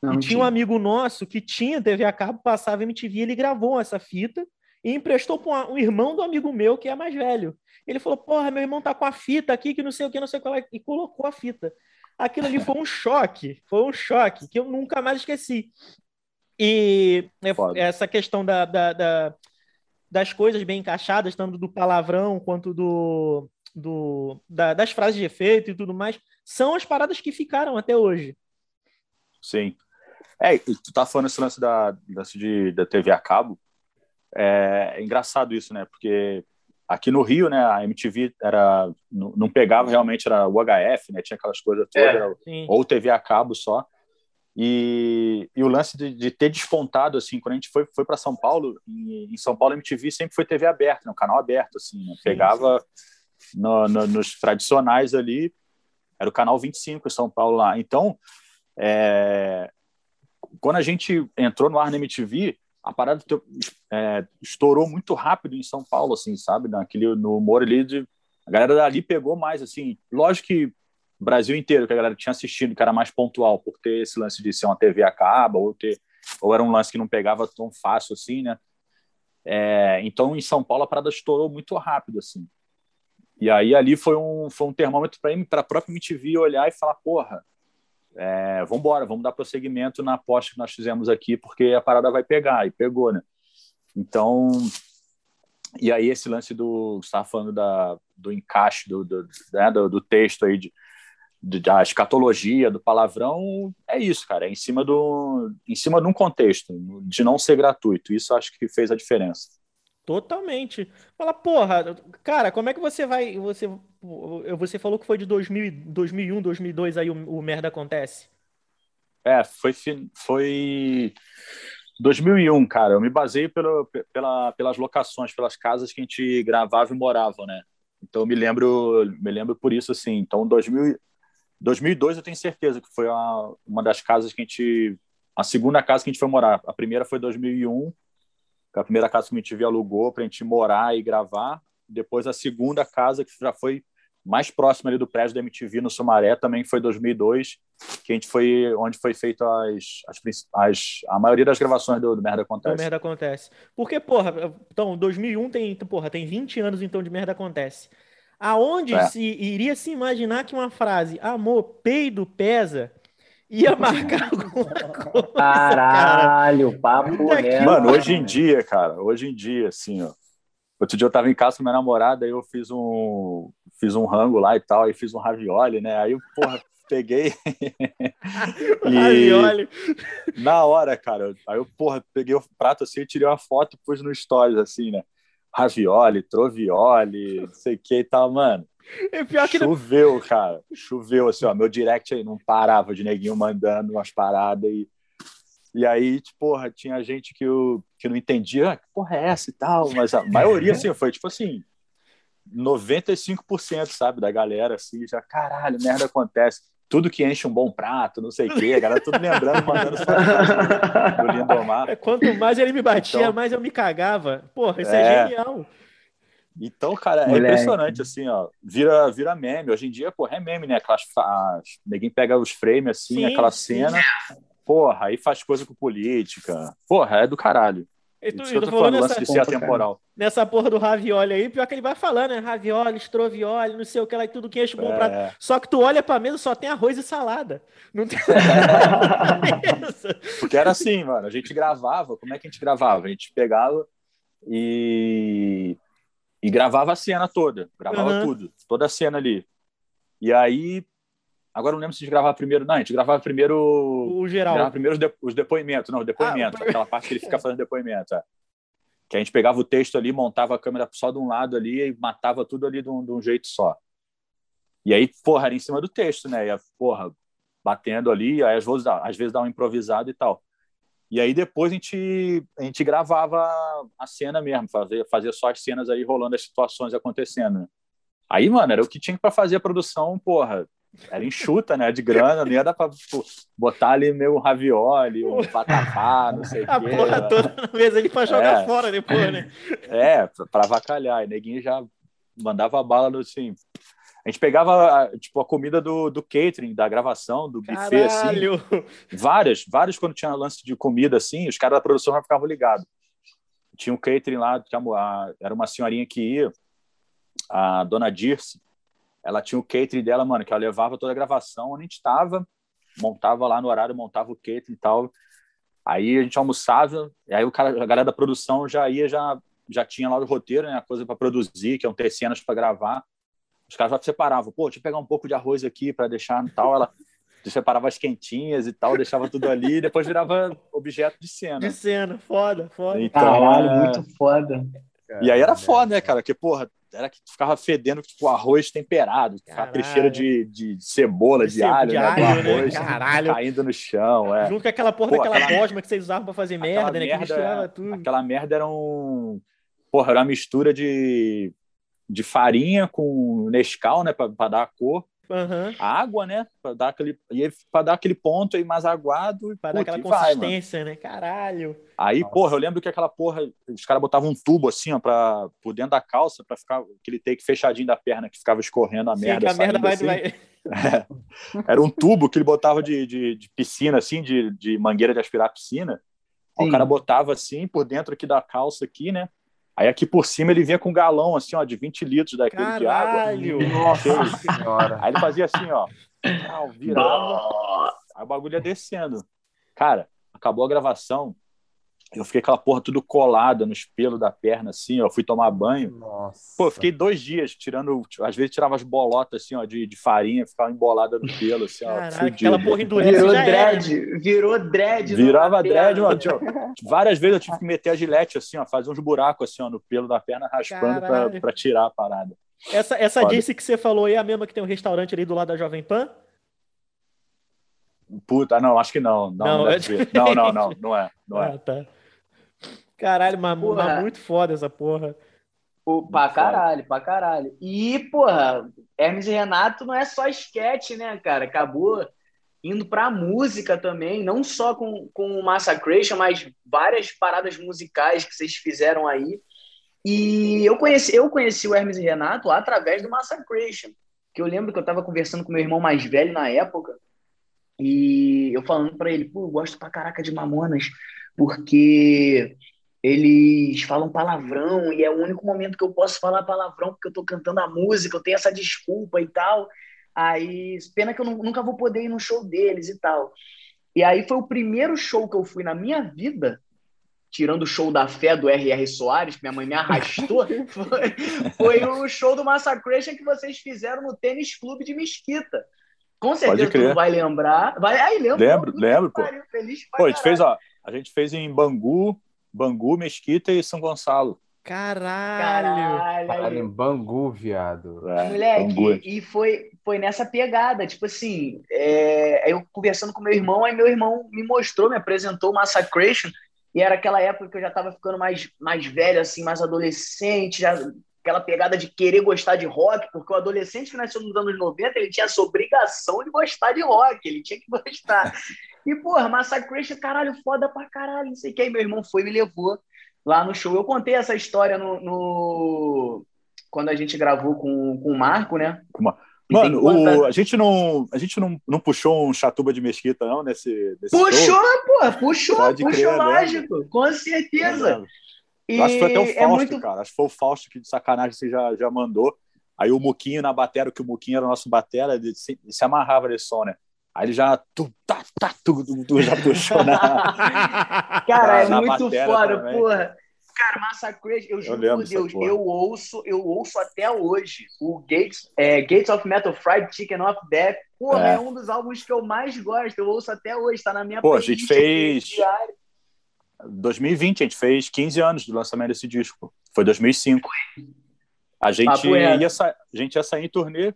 Não, e tinha, um amigo nosso que tinha TV a cabo, passava MTV, ele gravou essa fita e emprestou para um, um, irmão do amigo meu que é mais velho. Ele falou: Porra, meu irmão tá com a fita aqui, que não sei o que, não sei o que lá, e colocou a fita. Aquilo ali foi um choque, foi um choque que eu nunca mais esqueci. E Foda. essa questão da, da, da das coisas bem encaixadas, tanto do palavrão quanto do, do da, das frases de efeito e tudo mais, são as paradas que ficaram até hoje. Sim. É, tu tá falando esse lance da, lance de, da TV a cabo. É, é, engraçado isso, né? Porque aqui no Rio, né, a MTV era não, não pegava realmente era o HF, né? Tinha aquelas coisas todas, é, ou TV a cabo só. E, e o lance de, de, ter despontado, assim, quando a gente foi, foi para São Paulo, em, em, São Paulo, a MTV sempre foi TV aberta, né, um canal aberto, assim, né? pegava no, no, nos tradicionais ali, era o canal 25 em São Paulo lá. Então, é, quando a gente entrou no ar na MTV, a parada é, estourou muito rápido em São Paulo, assim, sabe? Naquele, no humor ali, de, a galera dali pegou mais, assim, lógico que Brasil inteiro que a galera tinha assistido, que era mais pontual, por ter esse lance de ser uma TV a cabo, ou, ter, ou era um lance que não pegava tão fácil assim, né? É, então, em São Paulo, a parada estourou muito rápido, assim. E aí, ali foi um, foi um termômetro para a própria MTV olhar e falar: porra, é, vamos embora, vamos dar prosseguimento na aposta que nós fizemos aqui, porque a parada vai pegar. E pegou, né? Então, e aí esse lance do, você estava falando da, do encaixe do, do, né, do, do, texto aí, de, da escatologia, do palavrão, é isso, cara, é em cima do em cima de um contexto, de não ser gratuito. Isso acho que fez a diferença. Totalmente. Fala, porra, cara, como é que você vai você você falou que foi de 2000, 2001, 2002 aí o, o merda acontece? É, foi foi 2001, cara. Eu me baseei pelo, pela, pelas locações, pelas casas que a gente gravava e morava, né? Então eu me lembro, me lembro por isso assim. Então 2000 2002 eu tenho certeza que foi a, uma das casas que a gente a segunda casa que a gente foi morar. A primeira foi 2001 a primeira casa que a gente alugou para a gente morar e gravar. Depois a segunda casa, que já foi mais próxima ali do prédio da MTV no Sumaré, também foi 2002, que a gente foi onde foi feito as, as, as a maioria das gravações do, do Merda Acontece. Do Merda Acontece. Porque, porra, então, 2001 tem, porra, tem 20 anos então de Merda Acontece. Aonde é. se iria se imaginar que uma frase amor, peido, pesa ia marcar alguma coisa? Caralho, cara. papo reto. Mano, hoje em dia, cara, hoje em dia, assim, ó. Outro dia eu tava em casa com minha namorada, aí eu fiz um, fiz um rango lá e tal, aí fiz um ravioli, né? Aí, porra, peguei. e... Ravioli. Na hora, cara, aí eu, porra, peguei o prato assim, tirei uma foto e pus no stories, assim, né? Ravioli, trovioli, não sei o que e tal, mano. É pior que Choveu, não... cara. Choveu, assim, ó. Meu direct aí não parava de neguinho mandando umas paradas e e aí, tipo, porra, tinha gente que, eu, que não entendia, ah, que porra é essa e tal, mas a maioria, assim, foi tipo assim, 95%, sabe, da galera, assim, já, caralho, merda acontece. Tudo que enche um bom prato, não sei o quê, a galera tudo lembrando, mandando só do Lindomar. É, quanto mais ele me batia, então, mais eu me cagava. Porra, isso é, é genial. Então, cara, é Moleque. impressionante, assim, ó. Vira, vira meme. Hoje em dia, porra, é meme, né? Aquelas, as, ninguém pega os frames, assim, sim, aquela sim. cena. Porra, aí faz coisa com política. Porra, é do caralho. Eu tô, eu tô falando nessa, de ser atemporal. nessa porra do ravioli aí, pior que ele vai falando, né? Ravioli, estrovioli, não sei o que lá e tudo que enche bom é. prato. Só que tu olha pra mesa, só tem arroz e salada. Não tem Porque era assim, mano. A gente gravava, como é que a gente gravava? A gente pegava e, e gravava a cena toda. Gravava uhum. tudo, toda a cena ali. E aí, Agora não lembro se a gente gravava primeiro. Não, a gente gravava primeiro. O geral. Gravava primeiro os, de, os depoimentos. Não, o depoimento. Ah, aquela parte que ele fica fazendo depoimento. É. Que a gente pegava o texto ali, montava a câmera só de um lado ali e matava tudo ali de um, de um jeito só. E aí, porra, era em cima do texto, né? Ia, porra, batendo ali, aí às vezes, dá, às vezes dá um improvisado e tal. E aí depois a gente, a gente gravava a cena mesmo, fazia, fazia só as cenas aí rolando as situações acontecendo. Né? Aí, mano, era o que tinha para fazer a produção, porra, era enxuta, né? De grana, não ia dar pra tipo, botar ali meu ravioli, um vatapá, não sei o quê. A porra né? toda na mesa ali pra jogar é. fora depois, né? É, pra avacalhar. E neguinho já mandava bala no assim. A gente pegava, tipo, a comida do, do catering, da gravação, do buffet, assim. Caralho. assim. Várias, várias quando tinha lance de comida, assim, os caras da produção já ficavam ligados. Tinha um catering lá, era uma senhorinha que ia, a dona Dirce, ela tinha o catering dela, mano, que ela levava toda a gravação onde a gente estava, montava lá no horário, montava o catering e tal. Aí a gente almoçava, e aí o cara, a galera da produção já ia, já, já tinha lá o roteiro, né, a coisa para produzir, que é um ter cenas para gravar. Os caras já separavam, pô, deixa eu pegar um pouco de arroz aqui para deixar e tal. Ela separava as quentinhas e tal, deixava tudo ali, e depois virava objeto de cena. De cena, foda, foda. Então, Caralho, é... muito foda. E aí era foda, né, cara? Que, porra, era que ficava fedendo tipo arroz temperado, ficava trecheira de, de cebola, de, de alho, de né? Alho, né? arroz Caralho. caindo no chão. É. Junto com aquela porra Pô, daquela aquela... que vocês usavam pra fazer merda, né? Merda, que misturava tudo. Aquela merda era um. Porra, era uma mistura de, de farinha com Nescau, né? Pra, pra dar a cor. Uhum. Água, né? Para dar aquele para dar aquele ponto aí mais aguado, para dar aquela consistência, vai, né? Caralho. Aí, Nossa. porra, eu lembro que aquela porra, os caras botavam um tubo assim, ó, para por dentro da calça para ficar aquele take fechadinho da perna que ficava escorrendo a Sim, merda, a merda vai, assim. vai... É. Era um tubo que ele botava de, de, de piscina assim, de, de mangueira de aspirar piscina. O cara botava assim por dentro aqui da calça aqui, né? Aí aqui por cima ele vinha com um galão assim, ó, de 20 litros daquele Caralho. de água. Nossa senhora. Aí ele fazia assim, ó, virava, aí o bagulho ia descendo. Cara, acabou a gravação, eu fiquei aquela porra tudo colada nos pelos da perna, assim, ó. Fui tomar banho. Nossa. Pô, fiquei dois dias tirando. Às vezes tirava as bolotas, assim, ó, de, de farinha, ficava embolada no pelo, assim, ó. Caraca, aquela porra endurece. Virou dread. Era. Virou dread. Virava dread, mano. Várias vezes eu tive que meter a gilete, assim, ó, fazer uns buracos, assim, ó, no pelo da perna, raspando pra, pra, tirar a parada. Essa, essa disse que você falou aí é a mesma que tem um restaurante ali do lado da Jovem Pan? Puta, não, acho que não. Não, não, não, é não, não, não, não é. Não é. Ah, tá. Caralho, mas, mas muito foda essa porra. Pô, pra caralho, pra caralho. E, porra, Hermes e Renato não é só esquete, né, cara? Acabou indo para a música também, não só com, com o Massacration, mas várias paradas musicais que vocês fizeram aí. E eu conheci, eu conheci o Hermes e Renato através do Massacration, que eu lembro que eu estava conversando com meu irmão mais velho na época, e eu falando para ele, pô, eu gosto pra caraca de Mamonas, porque eles falam palavrão e é o único momento que eu posso falar palavrão porque eu tô cantando a música, eu tenho essa desculpa e tal. Aí, pena que eu nunca vou poder ir no show deles e tal. E aí foi o primeiro show que eu fui na minha vida, tirando o show da fé do R.R. Soares, que minha mãe me arrastou, foi, foi o show do Massacration que vocês fizeram no Tênis Clube de Mesquita. Com certeza tu não vai lembrar. Vai, aí, lembro. Lembro, lembro, pô. Feliz pô, a gente fez, ó, a gente fez em Bangu, Bangu, Mesquita e São Gonçalo. Caralho! Caralho, em Bangu, viado. É, Moleque, Bangu. e foi, foi nessa pegada. Tipo assim, é, eu conversando com meu irmão, aí meu irmão me mostrou, me apresentou o Massacration, e era aquela época que eu já tava ficando mais, mais velho, assim, mais adolescente, já aquela pegada de querer gostar de rock, porque o adolescente que nasceu nos anos 90, ele tinha essa obrigação de gostar de rock, ele tinha que gostar. E, porra, Massacration, caralho, foda pra caralho, não sei o que. Aí meu irmão foi e me levou lá no show. Eu contei essa história no, no... quando a gente gravou com, com o Marco, né? Mano, o, a gente, não, a gente não, não puxou um chatuba de mesquita, não, nesse, nesse Puxou, show? pô, puxou, Pode puxou crer, mágico, né? com certeza. E acho que foi até o é Fausto, é muito... cara. Acho que foi o Fausto que de sacanagem você já, já mandou. Aí o Muquinho na batera, que o Muquinho era o nosso batera, ele se, ele se amarrava nesse som, né? Aí ele já tu, tá, tá, tu, tu, tu já puxou na. cara, na, é muito foda, também. porra. Cara, Massacration, eu juro eu por Deus, eu ouço, eu ouço até hoje o Gates, é, Gates of Metal Fried Chicken of Death. Porra, é. é. um dos álbuns que eu mais gosto, eu ouço até hoje, tá na minha Pô, a gente fez. Diário. 2020, a gente fez 15 anos do lançamento desse disco. Foi 2005. A gente, ia, a gente ia sair em turnê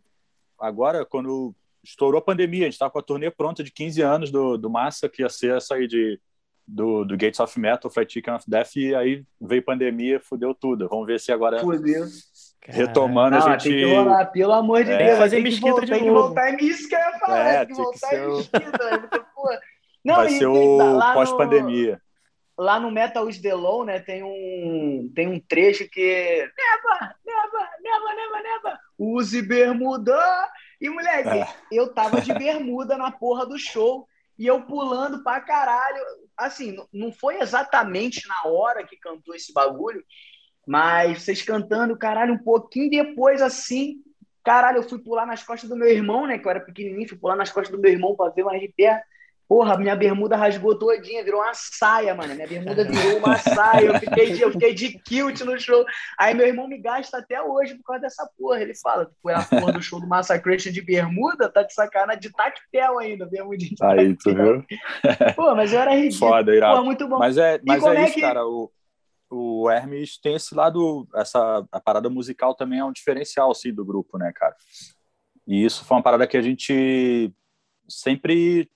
agora, quando estourou a pandemia. A gente estava com a turnê pronta de 15 anos do, do Massa, que ia ser essa aí de, do, do Gates of Metal, Flight Chicken of Death, e aí veio pandemia, fudeu tudo. Vamos ver se agora. Fudeu. Retomando, Não, a gente. Tem que rolar, pelo amor de é. Deus. Fazer mesquita de tem que voltar em isso que eu ia falar. É, tem que voltar em mesquita. Não, Vai ser o pós-pandemia lá no Metal is the Law, né, tem um, tem um trecho que neva, neva, neva, neva, neva, use bermuda. E, moleque, é. eu tava de bermuda na porra do show e eu pulando pra caralho. Assim, não foi exatamente na hora que cantou esse bagulho, mas vocês cantando, caralho, um pouquinho depois, assim, caralho, eu fui pular nas costas do meu irmão, né, que eu era pequenininho, fui pular nas costas do meu irmão pra ver mais de perto. Porra, minha bermuda rasgou todinha, virou uma saia, mano. Minha bermuda virou uma saia. Eu fiquei, de, eu fiquei de kilt no show. Aí meu irmão me gasta até hoje por causa dessa porra. Ele fala, foi a porra do show do Massacration de bermuda, tá de sacanagem, de tactel ainda, bermudinha de Aí, tu viu? Pô, mas eu era ridículo. Foda, irado. Pô, muito bom. Mas é, mas é, é isso, que... cara. O, o Hermes tem esse lado, essa a parada musical também é um diferencial, assim, do grupo, né, cara? E isso foi uma parada que a gente sempre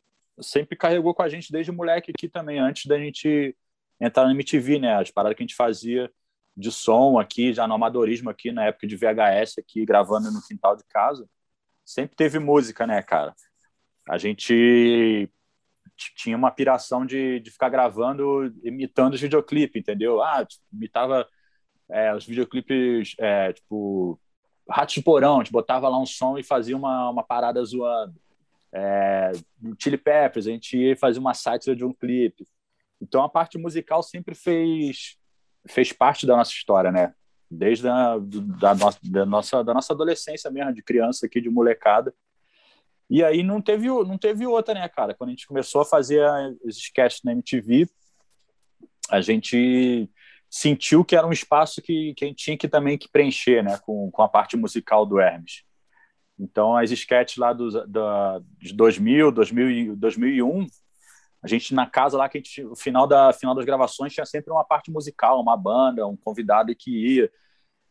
sempre carregou com a gente desde moleque aqui também, antes da gente entrar na MTV, né? As paradas que a gente fazia de som aqui, já no amadorismo aqui, na época de VHS aqui, gravando no quintal de casa, sempre teve música, né, cara? A gente tinha uma piração de, de ficar gravando, imitando os videoclipes, entendeu? Ah, tipo, imitava é, os videoclipes, é, tipo, Ratos de Porão, a gente botava lá um som e fazia uma, uma parada zoando é, Chili Peppers, a gente ia fazer uma sátira de um clipe. Então a parte musical sempre fez fez parte da nossa história, né? Desde a da, nossa, da, nossa, da nossa adolescência mesmo, de criança aqui, de molecada. E aí não teve, não teve outra, né, cara? Quando a gente começou a fazer os sketches na MTV, a gente sentiu que era um espaço que, que a gente tinha que também que preencher, né, com, com a parte musical do Hermes. Então, as sketches lá dos, da, de 2000, 2000, 2001, a gente na casa lá, que a gente, no final, da, final das gravações, tinha sempre uma parte musical, uma banda, um convidado que ia.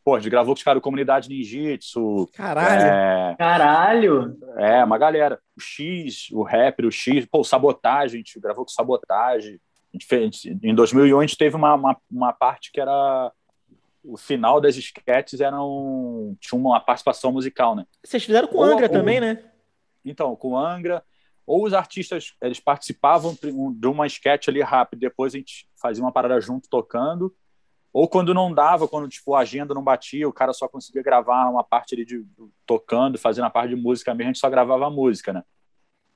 Pô, a gente gravou com os caras Comunidade Ninjitsu. Caralho! É, Caralho! É, uma galera. O X, o rapper, o X. Pô, Sabotagem, a gente gravou com Sabotagem. A gente fez, em 2001, a gente teve uma, uma, uma parte que era o final das esquetes eram tinha uma participação musical, né? Vocês fizeram com o Angra o, também, né? Então, com o Angra, ou os artistas eles participavam de uma sketch ali rápido, depois a gente fazia uma parada junto tocando, ou quando não dava, quando tipo a agenda não batia, o cara só conseguia gravar uma parte ali de tocando, fazendo a parte de música mesmo, a gente só gravava a música, né?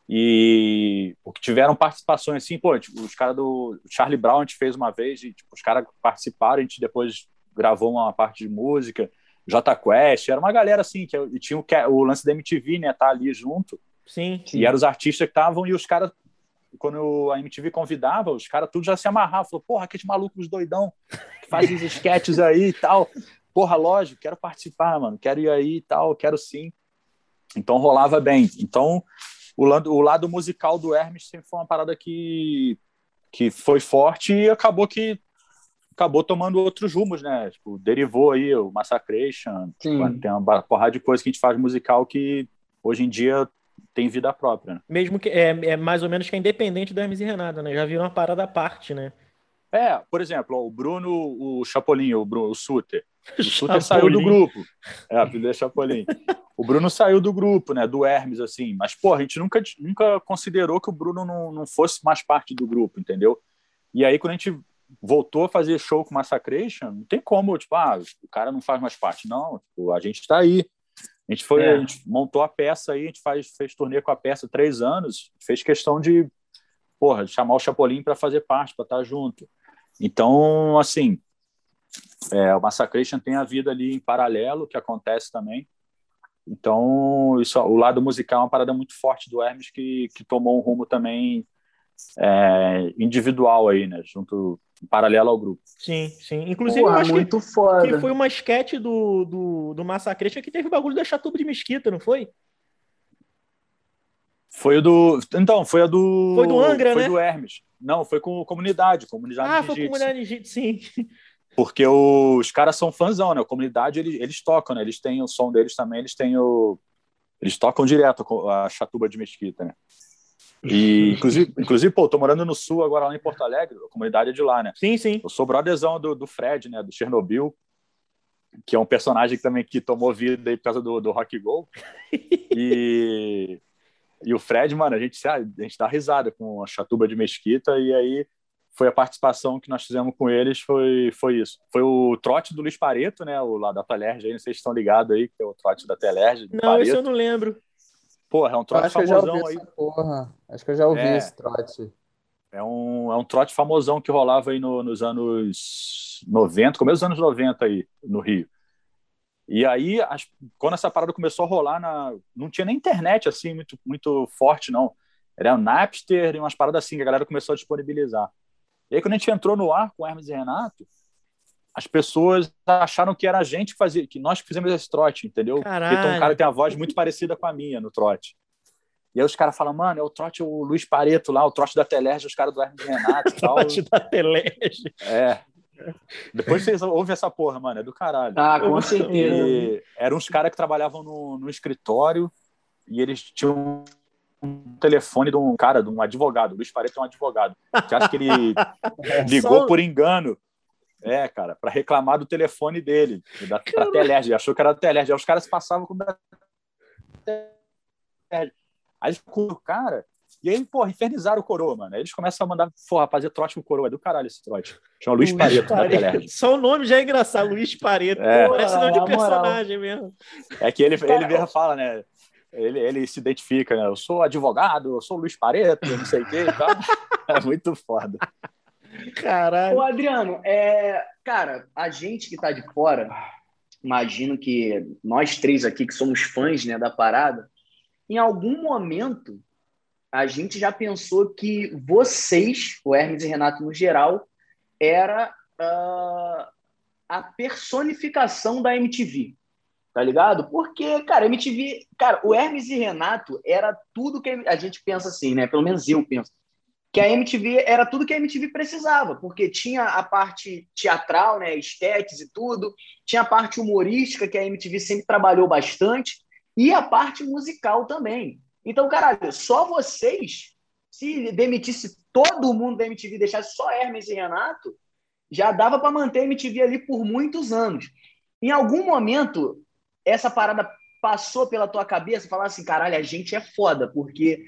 E o que tiveram participações assim, pô, tipo, os caras do Charlie Brown a gente fez uma vez e tipo, os caras participaram, a gente depois gravou uma parte de música, J Quest, era uma galera assim, que e tinha o, o lance da MTV, né, tá ali junto. Sim. E eram os artistas que estavam e os caras, quando a MTV convidava, os caras tudo já se amarravam. Falou, porra, aqueles malucos doidão que fazem os sketches aí e tal. Porra, lógico, quero participar, mano. Quero ir aí e tal, quero sim. Então rolava bem. Então, o lado, o lado musical do Hermes sempre foi uma parada que, que foi forte e acabou que acabou tomando outros rumos, né? Tipo, derivou aí o Massacration, Sim. tem uma porrada de coisa que a gente faz musical que hoje em dia tem vida própria. Né? Mesmo que é, é, mais ou menos que é independente do Hermes e Renata, né? Já viram uma parada à parte, né? É, por exemplo, o Bruno, o Chapolin, o, Bruno, o Suter. O Suter saiu do grupo. É, a filha é Chapolin. o Bruno saiu do grupo, né? Do Hermes, assim. Mas, pô, a gente nunca, nunca considerou que o Bruno não, não fosse mais parte do grupo, entendeu? E aí, quando a gente voltou a fazer show com Massacration, não tem como, tipo, ah, o cara não faz mais parte. Não, tipo, a gente está aí. A gente foi, é. a gente montou a peça aí, a gente faz, fez turnê com a peça três anos, fez questão de, porra, chamar o Chapolin para fazer parte, para estar tá junto. Então, assim, é, o Massacration tem a vida ali em paralelo, que acontece também. Então, isso, o lado musical é uma parada muito forte do Hermes que, que tomou um rumo também é, individual aí, né? Junto, paralelo ao grupo. Sim, sim. Inclusive, Pô, eu acho muito que, foda. que foi uma esquete do, do, do Massacration que teve o bagulho da Chatuba de Mesquita, não foi? Foi o do. Então, foi a do. Foi do Angra, foi né? Foi do Hermes. Não, foi com comunidade, comunidade Ah, foi comunidade de sim. Porque os caras são fãzão, né? A comunidade, eles, eles tocam, né? Eles têm o som deles também, eles têm o. Eles tocam direto a chatuba de mesquita, né? E, inclusive, inclusive, pô, tô morando no sul agora lá em Porto Alegre, a comunidade é de lá, né? Sim, sim. Eu sou brotherzão do, do Fred, né? Do Chernobyl, que é um personagem que também que tomou vida aí por causa do, do Rock Go. E, e o Fred, mano, a gente, a gente dá risada com a chatuba de mesquita, e aí foi a participação que nós fizemos com eles, foi, foi isso. Foi o trote do Luiz Pareto, né? O lá da Telerge, aí, não sei se estão ligados aí, que é o trote da Telerge. Não, Pareto. isso eu não lembro. Porra, é um trote famosão aí. Porra. Acho que eu já ouvi é, esse trote. É um, é um trote famosão que rolava aí no, nos anos 90, começo dos anos 90 aí, no Rio. E aí, as, quando essa parada começou a rolar, na, não tinha nem internet assim muito, muito forte, não. Era o Napster e umas paradas assim que a galera começou a disponibilizar. E aí, quando a gente entrou no ar com Hermes e Renato, as pessoas acharam que era a gente que fazia, que nós que fizemos esse trote, entendeu? Caralho. Porque tem um cara tem a voz muito parecida com a minha no trote. E aí os caras falam, mano, é o trote, o Luiz Pareto lá, o trote da Telerge, os caras do Hermes Renato e tal. trote da Telerge. É. Depois vocês ouvem essa porra, mano, é do caralho. Ah, com certeza. E eram uns caras que trabalhavam no, no escritório e eles tinham um telefone de um cara, de um advogado. O Luiz Pareto é um advogado. Que acho que ele ligou Só... por engano é, cara, para reclamar do telefone dele, da, da Telerge. Achou que era da Telerge. Aí os caras passavam com da Telerge. Aí o cara. E aí, porra, infernizaram o coroa, mano. Aí eles começam a mandar, porra, fazer trote com o coroa. É do caralho esse trote. Chama Luiz, Luiz Pareto, Pareto. da Telerge. Só o nome já é engraçado, Luiz Pareto. É. Parece nome de personagem mesmo. É que ele, ele mesmo fala, né? Ele, ele se identifica, né? Eu sou advogado, eu sou Luiz Pareto, não sei o quê e tal. É muito foda. Caralho. Ô, Adriano, é, cara, a gente que tá de fora, imagino que nós três aqui que somos fãs né, da parada, em algum momento a gente já pensou que vocês, o Hermes e Renato no geral, era uh, a personificação da MTV. Tá ligado? Porque, cara, MTV. Cara, o Hermes e Renato era tudo que a gente pensa assim, né? Pelo menos eu penso que a MTV era tudo que a MTV precisava, porque tinha a parte teatral, né, estéticas e tudo, tinha a parte humorística que a MTV sempre trabalhou bastante e a parte musical também. Então, caralho, só vocês, se demitisse todo mundo da MTV, deixasse só Hermes e Renato, já dava para manter a MTV ali por muitos anos. Em algum momento, essa parada passou pela tua cabeça, falar assim, caralho, a gente é foda, porque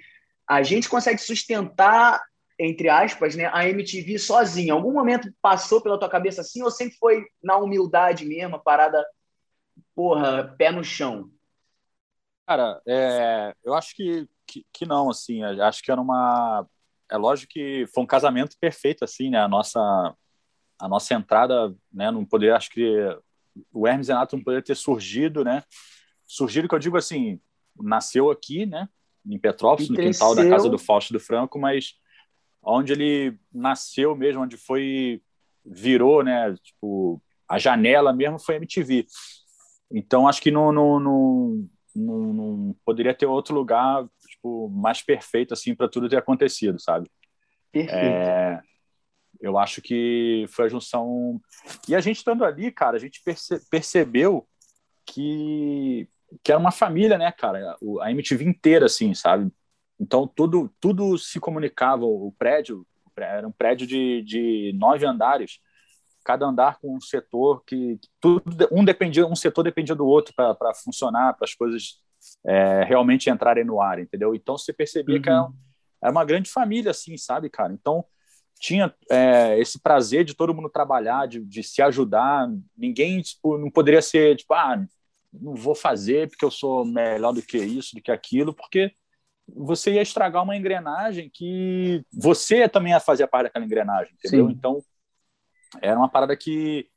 a gente consegue sustentar, entre aspas, né, a MTV sozinha. Algum momento passou pela tua cabeça assim ou sempre foi na humildade mesmo, parada, porra, pé no chão? Cara, é, eu acho que, que, que, não, assim, acho que era uma... É lógico que foi um casamento perfeito, assim, né, a nossa, a nossa entrada, né, não poderia, acho que o Hermes Renato não poderia ter surgido, né, surgido que eu digo assim, nasceu aqui, né, em Petrópolis, no quintal da casa do Fausto do Franco, mas onde ele nasceu mesmo, onde foi virou, né, tipo, a janela mesmo foi MTV. Então acho que não, não, não, não, não poderia ter outro lugar tipo, mais perfeito assim para tudo ter acontecido, sabe? Perfeito. É, eu acho que foi a junção. E a gente estando ali, cara, a gente perce... percebeu que que era uma família, né, cara? A MTV inteira, assim, sabe? Então tudo tudo se comunicava. O prédio era um prédio de, de nove andares, cada andar com um setor que tudo um dependia um setor dependia do outro para funcionar, para as coisas é, realmente entrarem no ar, entendeu? Então você percebia uhum. que era, era, uma grande família, assim, sabe, cara? Então tinha é, esse prazer de todo mundo trabalhar, de, de se ajudar. Ninguém tipo, não poderia ser tipo, ah, não vou fazer porque eu sou melhor do que isso, do que aquilo, porque você ia estragar uma engrenagem que você também ia fazer parte daquela engrenagem, entendeu? Sim. Então, era uma parada que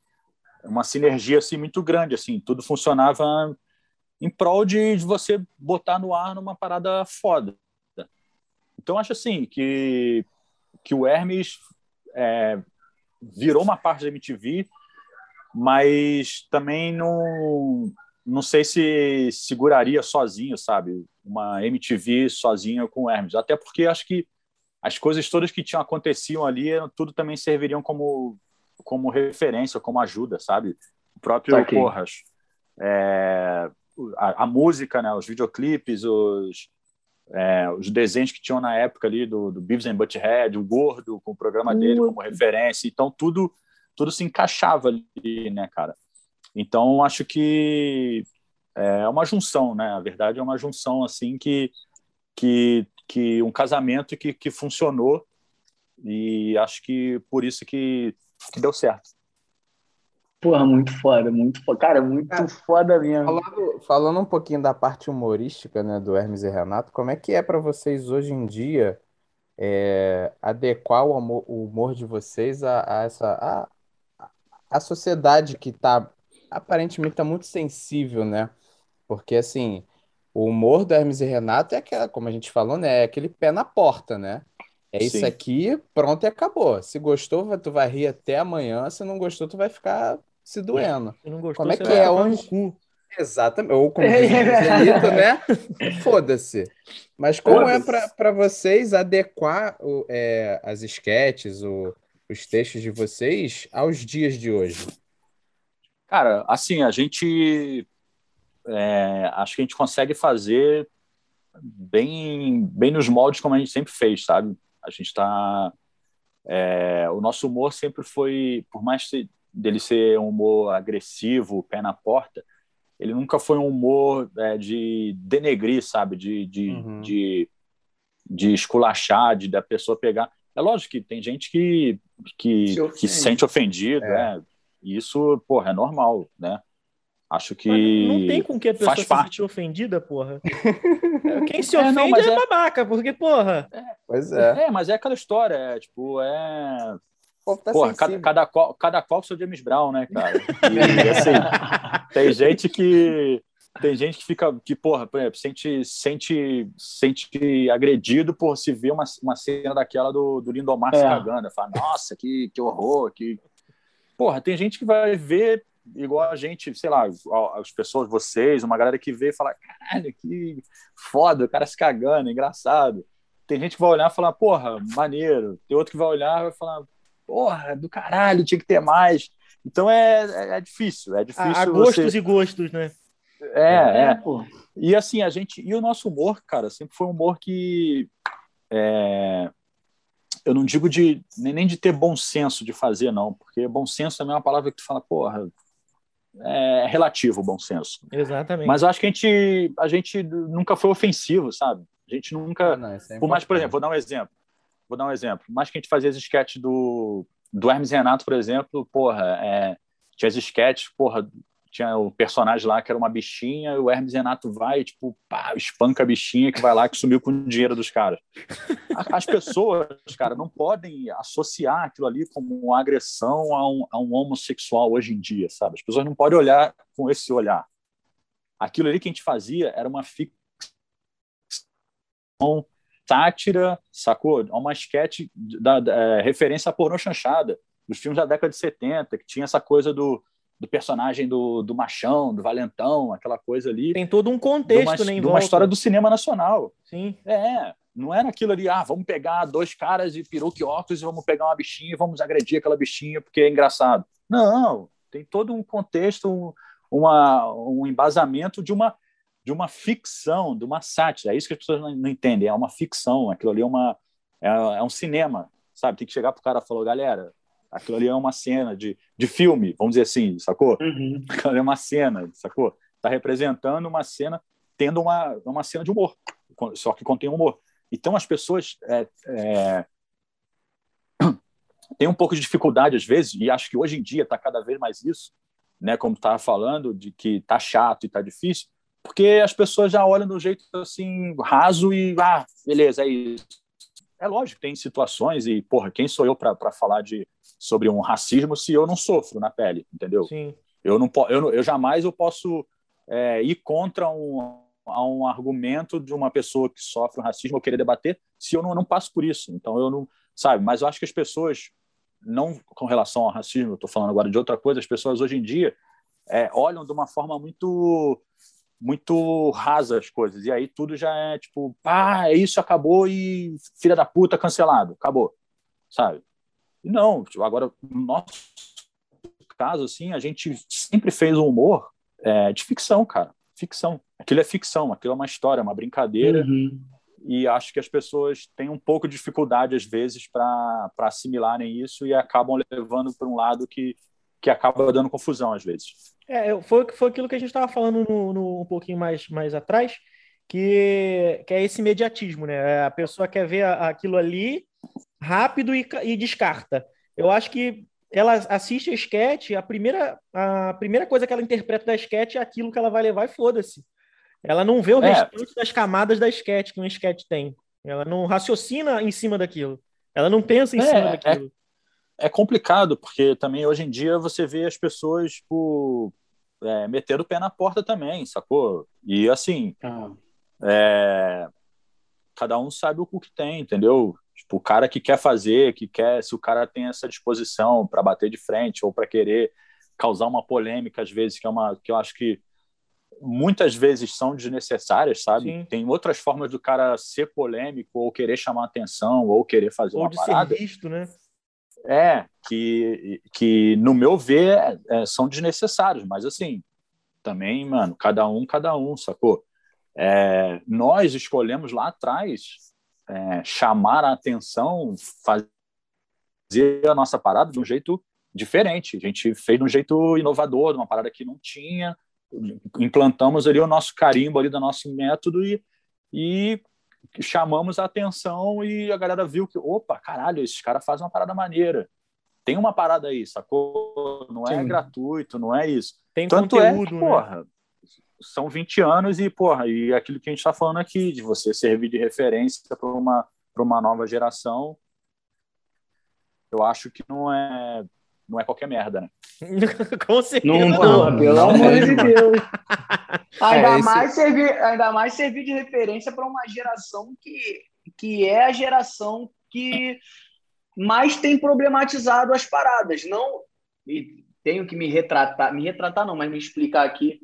uma sinergia assim muito grande, assim, tudo funcionava em prol de, de você botar no ar numa parada foda. Então, acho assim que que o Hermes é, virou uma parte da MTV, mas também não não sei se seguraria sozinho, sabe? Uma MTV sozinha com o Hermes. Até porque acho que as coisas todas que tinham aconteciam ali, tudo também serviriam como, como referência, como ajuda, sabe? O próprio tá Porras. É, a, a, música, né? os videoclipes, os, é, os desenhos que tinham na época ali do, do Beavis and Butthead, o Gordo, com o programa dele como referência. Então, tudo, tudo se encaixava ali, né, cara? Então, acho que é uma junção, né? A verdade é uma junção assim que que, que um casamento que, que funcionou e acho que por isso que, que deu certo. Porra, muito foda, muito foda. Cara, muito é, foda mesmo. Falando, falando um pouquinho da parte humorística, né, do Hermes e Renato, como é que é para vocês hoje em dia é, adequar o humor, o humor de vocês a, a essa a, a sociedade que está aparentemente tá muito sensível, né? Porque, assim, o humor do Hermes e Renato é aquela, como a gente falou, né? É aquele pé na porta, né? É isso Sim. aqui, pronto e acabou. Se gostou, tu vai rir até amanhã. Se não gostou, tu vai ficar se doendo. Se não gostou, como é que é onde... Exatamente. Ou como diz né? Foda-se. Mas como é para vocês adequar o, é, as esquetes, o, os textos de vocês aos dias de hoje? Cara, assim, a gente. É, acho que a gente consegue fazer bem, bem nos moldes como a gente sempre fez, sabe? A gente está. É, o nosso humor sempre foi, por mais dele ser um humor agressivo, pé na porta, ele nunca foi um humor é, de denegrir, sabe? De, de, uhum. de, de esculachar, de da pessoa pegar. É lógico que tem gente que, que, se, que se sente ofendido, é. Né? Isso, porra, é normal, né? Acho que. Mas não tem com que a pessoa se sentir ofendida, porra. Quem se ofende é, não, é, é, babaca, porque, porra. É, pois é. É, mas é aquela história, é, tipo, é. Tá porra, cada, cada, qual, cada qual seu James Brown, né, cara? E, assim, tem gente que. Tem gente que fica, que, porra, por exemplo, sente, sente, sente agredido por se ver uma, uma cena daquela do, do Lindomar é. se cagando. Fala, nossa, que, que horror, que, Porra, tem gente que vai ver igual a gente, sei lá, as pessoas, vocês, uma galera que vê e fala, caralho, que foda, o cara se cagando, engraçado. Tem gente que vai olhar e falar, porra, maneiro. Tem outro que vai olhar e vai falar, porra, do caralho, tinha que ter mais. Então é, é, é difícil, é difícil. Há gostos você... e gostos, né? É, é, é. Pô. E assim, a gente. E o nosso humor, cara, sempre foi um humor que. É, eu não digo de nem de ter bom senso de fazer, não, porque bom senso também é uma palavra que tu fala, porra, é relativo o bom senso. Exatamente. Mas eu acho que a gente, a gente nunca foi ofensivo, sabe? A gente nunca. Ah, não, é por mais, por exemplo, vou dar um exemplo. Vou dar um exemplo. Por mais que a gente fazia as sketches do, do Hermes Renato, por exemplo, porra, é, tinha as sketches, porra, tinha o personagem lá que era uma bichinha, e o Hermes Renato vai, tipo, pá, espanca a bichinha que vai lá que sumiu com o dinheiro dos caras. As pessoas, cara, não podem associar aquilo ali como uma agressão a um, a um homossexual hoje em dia, sabe? As pessoas não podem olhar com esse olhar. Aquilo ali que a gente fazia era uma ficção sátira, sacou? É Uma esquete da, da é, referência à pornô chanchada, dos filmes da década de 70, que tinha essa coisa do, do personagem do, do machão, do valentão, aquela coisa ali. Tem todo um contexto, uma, né, em de uma história do cinema nacional. Sim. É, não era aquilo ali, ah, vamos pegar dois caras e peruca e óculos e vamos pegar uma bichinha e vamos agredir aquela bichinha porque é engraçado. Não, tem todo um contexto, um, uma, um embasamento de uma, de uma ficção, de uma sátira. É isso que as pessoas não, não entendem, é uma ficção, aquilo ali é, uma, é, é um cinema, sabe? Tem que chegar pro cara e falar, galera, aquilo ali é uma cena de, de filme, vamos dizer assim, sacou? Uhum. Aquilo ali é uma cena, sacou? Está representando uma cena, tendo uma, uma cena de humor, só que contém humor. Então as pessoas é, é, têm um pouco de dificuldade às vezes, e acho que hoje em dia está cada vez mais isso, né? Como estava falando, de que tá chato e tá difícil, porque as pessoas já olham do jeito assim raso e ah, beleza, é isso. É lógico, tem situações e porra, quem sou eu para falar de sobre um racismo se eu não sofro na pele, entendeu? Sim. Eu não, eu, eu jamais eu posso é, ir contra um, um argumento de uma pessoa que sofre um racismo ou querer debater se eu não, não passo por isso. Então eu não, sabe? Mas eu acho que as pessoas não com relação ao racismo, eu estou falando agora de outra coisa. As pessoas hoje em dia é, olham de uma forma muito muito rasa as coisas e aí tudo já é tipo, ah, é isso acabou e filha da puta cancelado, acabou, sabe? E não, tipo, agora no nosso caso, assim, a gente sempre fez um humor é, de ficção, cara. Ficção. Aquilo é ficção, aquilo é uma história, uma brincadeira. Uhum. E acho que as pessoas têm um pouco de dificuldade, às vezes, para assimilarem isso e acabam levando para um lado que, que acaba dando confusão, às vezes. É, foi, foi aquilo que a gente estava falando no, no- um pouquinho mais, mais atrás, que, que é esse imediatismo, né? A pessoa quer ver aquilo ali rápido e, e descarta. Eu acho que ela assiste a sketch, a primeira, a primeira coisa que ela interpreta da sketch é aquilo que ela vai levar e foda-se. Ela não vê o É. restante das camadas da sketch que um sketch tem. Ela não raciocina em cima daquilo. Ela não pensa em É, cima é- daquilo. É complicado, porque também hoje em dia você vê as pessoas, tipo, é, metendo o pé na porta também, sacou? E assim, Ah. é, cada um sabe o que tem, entendeu? Tipo, o cara que quer fazer, que quer, se o cara tem essa disposição para bater de frente ou para querer causar uma polêmica, às vezes, que é uma que eu acho que muitas vezes são desnecessárias, sabe? Sim. Tem outras formas do cara ser polêmico ou querer chamar atenção ou querer fazer Ou uma de parada. ser visto, né? É, que, que no meu ver é, são desnecessários, mas assim, também, mano, cada um, cada um, sacou? É, nós escolhemos lá atrás é, chamar a atenção, fazer a nossa parada de um jeito diferente. A gente fez de um jeito inovador, de uma parada que não tinha, implantamos ali o nosso carimbo ali do nosso método e, e chamamos a atenção e a galera viu que, opa, caralho, esses caras fazem uma parada maneira. Tem uma parada aí, sacou? Não é Sim. gratuito, não é isso. Tem Tanto conteúdo, é que, né? porra, são 20 anos e, porra, e aquilo que a gente está falando aqui, de você servir de referência para uma, pra uma nova geração, eu acho que não é, não é qualquer merda, né? Com certeza Não, não. porra, pelo Não amor de. Deus. Ainda, esse- mais servir, ainda mais servir de referência para uma geração que, que é a geração que mais tem problematizado as paradas. Não, e tenho que me retratar, me retratar não, mas me explicar aqui,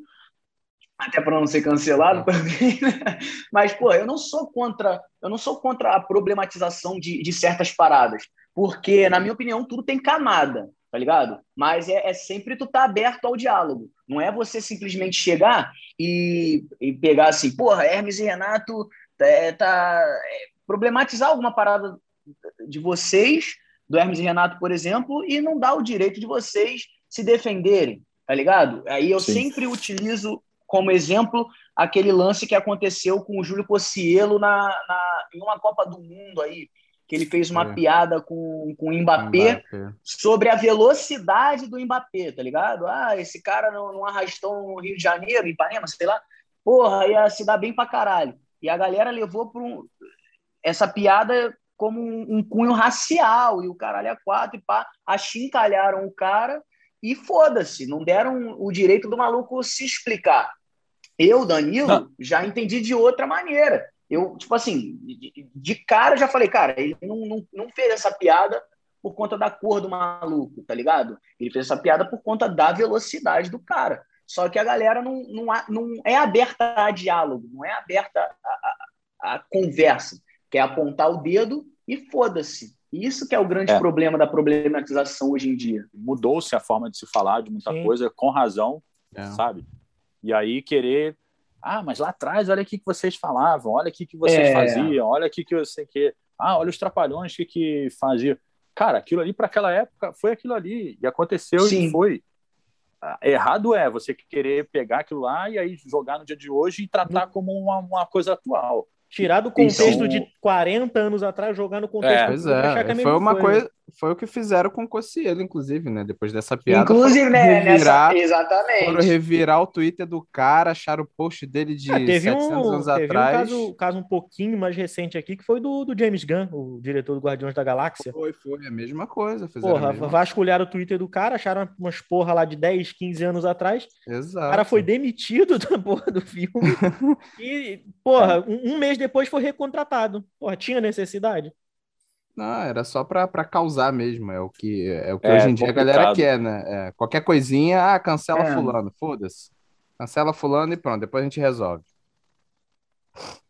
até para não ser cancelado também. né? Mas, pô, eu não sou contra, eu não sou contra a problematização de, de certas paradas, porque, na minha opinião, tudo tem camada tá ligado? Mas é, é sempre tu tá aberto ao diálogo. Não é você simplesmente chegar e, e pegar assim, porra, Hermes e Renato é, tá é, problematizar alguma parada de vocês, do Hermes e Renato, por exemplo, e não dar o direito de vocês se defenderem, tá ligado? Aí eu Sim. sempre utilizo como exemplo aquele lance que aconteceu com o Júlio Pocielo na, na, em uma Copa do Mundo aí, que ele fez uma é. piada com, com o Mbappé, Mbappé, sobre a velocidade do Mbappé, tá ligado? Ah, esse cara não, não arrastou no Rio de Janeiro, em Ipanema, sei lá, porra, ia se dar bem pra caralho. E a galera levou para um, essa piada como um, um, cunho racial, e o caralho é quatro, e pá, achincalharam o cara, e foda-se, não deram o direito do maluco se explicar. Eu, Danilo, não. já entendi de outra maneira. Eu, tipo assim, de, de cara já falei, cara, ele não, não, não fez essa piada por conta da cor do maluco, tá ligado? Ele fez essa piada por conta da velocidade do cara. Só que a galera não, não, não é aberta a diálogo, não é aberta a, a, a conversa. Quer apontar o dedo e foda-se. Isso que é o grande é. problema da problematização hoje em dia. Mudou-se a forma de se falar de muita Sim. coisa, com razão, é. sabe? E aí querer ah, mas lá atrás, olha aqui que vocês falavam, olha aqui que vocês é. faziam, olha aqui que eu sei que. Ah, olha os trapalhões que, que faziam. Cara, aquilo ali para aquela época foi aquilo ali, e aconteceu Sim. e foi. Ah, errado é você querer pegar aquilo lá e aí jogar no dia de hoje e tratar como uma, uma coisa atual. Tirar do contexto então... de 40 anos atrás, jogar no contexto. É, pois é, é foi uma coisa. Foi o que fizeram com o Cossielo, inclusive, né? Depois dessa piada. Inclusive, né? Revirar, nessa... Exatamente. Foram revirar o Twitter do cara, acharam o post dele de ah, teve 700 um, anos teve atrás. um caso, caso um pouquinho mais recente aqui, que foi do, do James Gunn, o diretor do Guardiões da Galáxia. Foi, foi a mesma coisa. Porra, vasculharam o Twitter do cara, acharam umas porra lá de 10, 15 anos atrás. Exato. O cara foi demitido da porra do filme. e, porra, um, um mês depois foi recontratado. Porra, tinha necessidade? Não, era só para causar mesmo. É o que, é o que é, hoje em dia a galera quer, né? É, qualquer coisinha, ah, cancela é. fulano, foda-se. Cancela fulano e pronto, depois a gente resolve.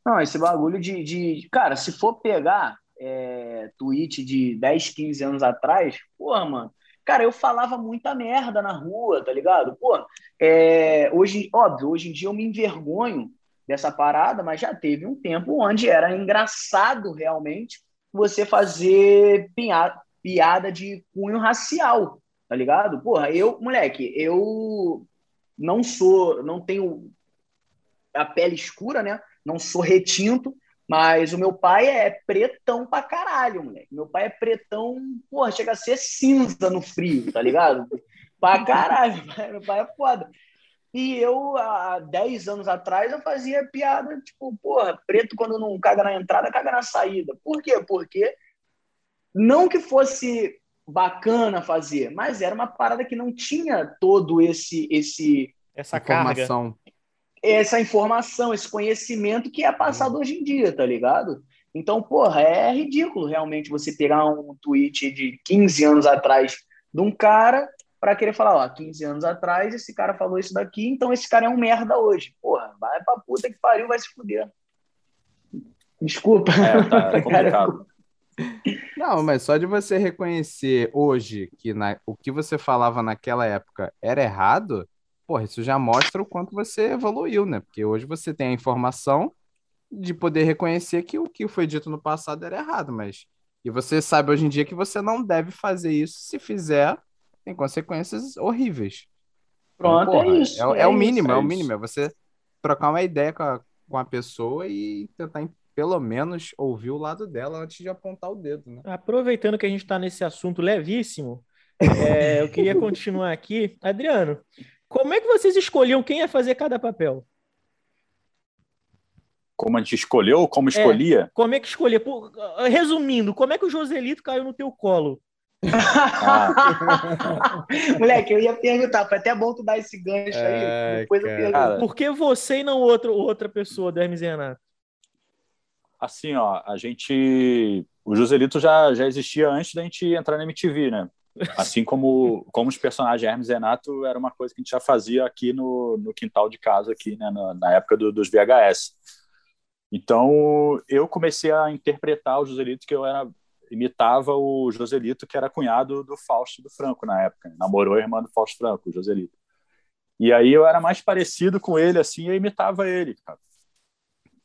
Não, esse bagulho de. de... Cara, se for pegar é, tweet de 10, 15 anos atrás, porra, mano. Cara, eu falava muita merda na rua, tá ligado? Pô, é, hoje, óbvio, hoje em dia eu me envergonho dessa parada, mas já teve um tempo onde era engraçado realmente você fazer piada, piada de cunho racial, tá ligado? Porra, eu, moleque, eu não sou, não tenho a pele escura, né? Não sou retinto, mas o meu pai é pretão pra caralho, moleque. Meu pai é pretão, porra, chega a ser cinza no frio, tá ligado? pra caralho, meu pai é foda. E eu, há 10 anos atrás, eu fazia piada, tipo, porra, preto quando não caga na entrada, caga na saída. Por quê? Porque não que fosse bacana fazer, mas era uma parada que não tinha todo esse esse essa informação. Carga. Essa informação, esse conhecimento que é passado hoje em dia, tá ligado? Então, porra, é ridículo realmente você pegar um tweet de 15 anos atrás de um cara para querer falar, ó, 15 anos atrás esse cara falou isso daqui, então esse cara é um merda hoje. Porra, vai pra puta que pariu, vai se fuder. Desculpa. É, tá, é complicado. Não, mas só de você reconhecer hoje que na, o que você falava naquela época era errado, porra, isso já mostra o quanto você evoluiu, né? Porque hoje você tem a informação de poder reconhecer que o que foi dito no passado era errado, mas e você sabe hoje em dia que você não deve fazer isso, se fizer, tem consequências horríveis. Pronto, então, porra, é isso. É, é, é o mínimo, é, é, o mínimo. É você trocar uma ideia com a, com a pessoa e tentar, pelo menos, ouvir o lado dela antes de apontar o dedo. Né? Aproveitando que a gente está nesse assunto levíssimo, é, eu queria continuar aqui. Adriano, como é que vocês escolhiam quem ia fazer cada papel? Como a gente escolheu como é, escolhia? É, como é que escolhia? Resumindo, como é que o Joselito caiu no teu colo? Ah. Moleque, eu ia perguntar, foi até bom tu dar esse gancho aí. depois eu pergunto. Por que você e não outro, outra pessoa do Hermes e Renato? Assim, ó, a gente. O Joselito já, já existia antes da gente entrar na MTV, né? Assim como, como os personagens Hermes e Renato era uma coisa que a gente já fazia aqui no, no quintal de casa, aqui, né? na, na época do, dos VHS. Então, eu comecei a interpretar o Joselito, que eu era imitava o Joselito, que era cunhado do Fausto do Franco na época. Né? Namorou a irmã do Fausto Franco, o Joselito. E aí eu era mais parecido com ele, assim, eu imitava ele, cara.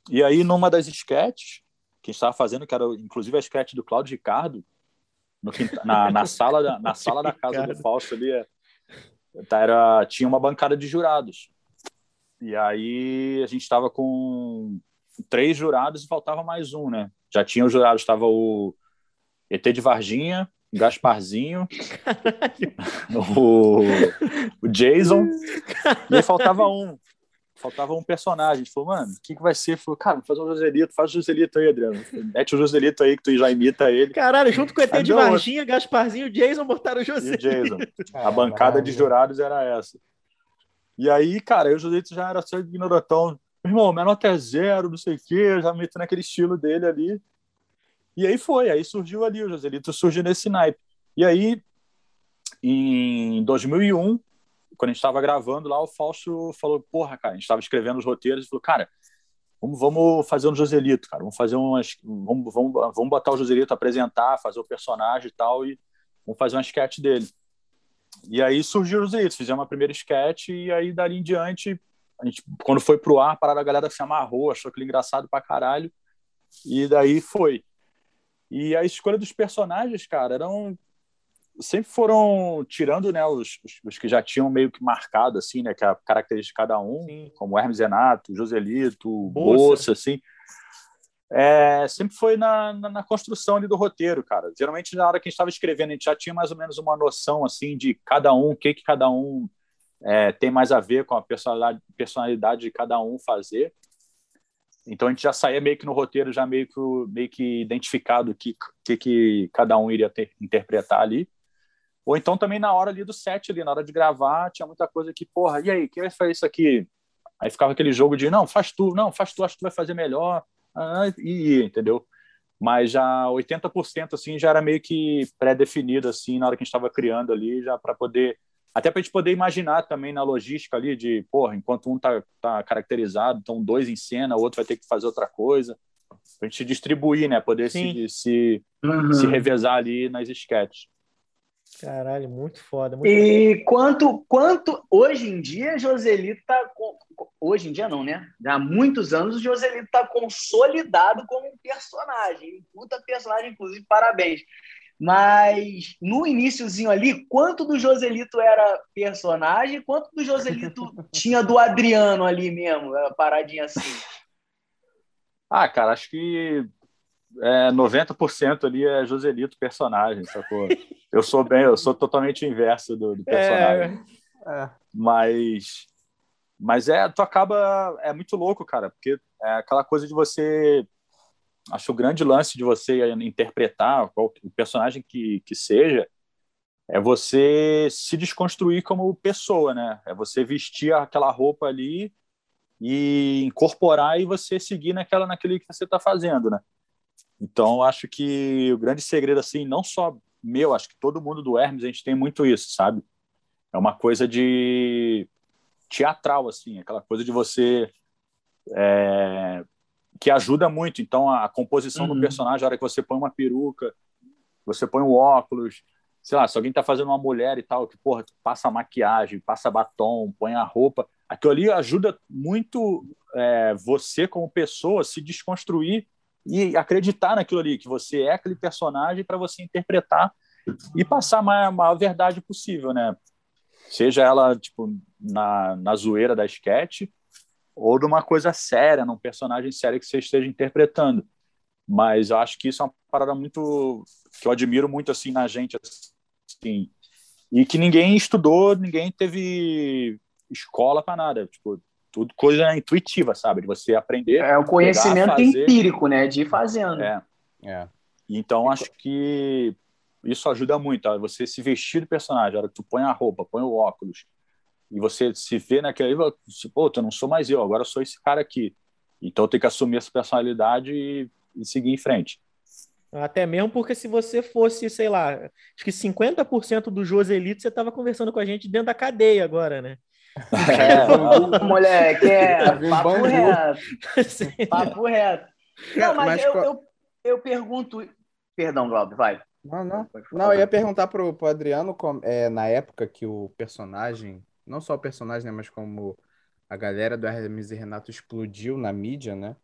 E aí, numa das esquetes que a gente estava fazendo, que era inclusive a esquete do Cláudio Ricardo, na, na, sala, da, na sala da casa do Fausto ali, tá, era, tinha uma bancada de jurados. E aí a gente estava com três jurados e faltava mais um, né? Já tinha os jurados, estava o ET de Varginha, Gasparzinho, o, o Jason, e aí faltava um. Faltava um personagem. A gente falou, mano, o que, que vai ser? Falou, cara, vamos fazer um Joselito, faz o Joselito aí, Adriano. Mete o Joselito aí que tu já imita ele. Caralho, junto com o ET de Varginha, Gasparzinho, Jason botaram o Joselito. E o Jason. A bancada de jurados era essa. E aí, cara, o Joselito já era só ignorantão. Meu irmão, minha nota é zero, não sei o quê, já meto naquele estilo dele ali. E aí foi, aí surgiu ali, o Joselito surgiu nesse naipe. E aí, em 2001, quando a gente estava gravando lá, o Fausto falou, porra, cara, a gente estava escrevendo os roteiros e falou, cara, vamos, vamos fazer um Joselito, cara, vamos fazer umas, vamos, vamos, vamos botar o Joselito, apresentar, fazer o personagem e tal, e vamos fazer uma sketch dele. E aí surgiu o Joselito, fizemos uma primeira sketch e aí dali em diante, a gente, quando foi pro ar, a parada, a galera se amarrou, achou aquele engraçado pra caralho, e daí foi. E a escolha dos personagens, cara, eram sempre foram tirando né, os, os, que já tinham meio que marcado, assim, né, que é a característica de cada um, Sim. como Hermes Renato, Joselito, Bolsa, Bolsa assim. É, sempre foi na, na, na, construção ali do roteiro, cara. Geralmente, na hora que a gente estava escrevendo, a gente já tinha mais ou menos uma noção, assim, de cada um, o que, que cada um é, tem mais a ver com a personalidade, personalidade de cada um fazer. Então a gente já saía meio que no roteiro, já meio que, meio que identificado o que, que, que cada um iria ter, interpretar ali. Ou então também na hora ali do set, ali, na hora de gravar, tinha muita coisa que, porra, e aí, quem vai fazer isso aqui? Aí ficava aquele jogo de, não, faz tu, não, faz tu, acho que tu vai fazer melhor, ah, e, entendeu? Mas já 80% assim já era meio que pré-definido assim na hora que a gente estava criando ali, já para poder até para a gente poder imaginar também na logística ali de, porra, enquanto um tá, tá caracterizado, então dois em cena, o outro vai ter que fazer outra coisa, para a gente distribuir, né, poder se, se, uhum. se revezar ali nas sketches. Caralho, muito foda. Muito e foda. quanto, quanto hoje em dia Joselito tá com, hoje em dia não, né? Há muitos anos o Joselito tá consolidado como um personagem, um puta personagem, inclusive parabéns. Mas no iníciozinho ali, quanto do Joselito era personagem, quanto do Joselito tinha do Adriano ali mesmo, paradinha assim? Ah, cara, acho que é, 90% ali é Joselito personagem, sacou? Eu sou bem, eu sou totalmente o inverso do, do personagem. É, é. Mas, mas é, tu acaba, é muito louco, cara, porque é aquela coisa de você, acho o grande lance de você interpretar qual, o personagem que, que seja, é você se desconstruir como pessoa, né? É você vestir aquela roupa ali e incorporar e você seguir naquela naquele que você está fazendo, né? Então, acho que o grande segredo, assim, não só meu, acho que todo mundo do Hermes, a gente tem muito isso, sabe? É uma coisa de teatral, assim, aquela coisa de você. É... que ajuda muito. Então, a composição uhum. do personagem, a hora que você põe uma peruca, você põe um óculos, sei lá, se alguém tá fazendo uma mulher e tal, que, porra, passa maquiagem, passa batom, põe a roupa, aquilo ali ajuda muito é, você, como pessoa, se desconstruir e acreditar naquilo ali, que você é aquele personagem para você interpretar e passar a maior, maior, verdade possível, né? Seja ela, tipo, na, na zoeira da sketch ou de uma coisa séria, num personagem sério que você esteja interpretando. Mas eu acho que isso é uma parada muito... que eu admiro muito, assim, na gente, assim, e que ninguém estudou, ninguém teve escola para nada. Tipo, tudo coisa intuitiva, sabe? De você aprender. É o conhecimento pegar, empírico, né? De ir fazendo. É. é. Então, acho que isso ajuda muito, tá? você se vestir do personagem, a hora que tu põe a roupa, põe o óculos, e você se vê naquele, pô, eu não sou mais eu, agora eu sou esse cara aqui. Então, eu tenho que assumir essa personalidade e, e seguir em frente. Até mesmo porque se você fosse, sei lá, acho que 50% do Joselito, você estava conversando com a gente dentro da cadeia agora, né? É, moleque, é papo reto. Papo reto. Não, mas, mas eu, eu, eu, pergunto. Perdão, Glauber, vai. Não, não. Não, eu ia perguntar pro, pro Adriano, é, na época que o personagem, não só o personagem, né, mas como a galera do Hermes e Renato explodiu na mídia, né?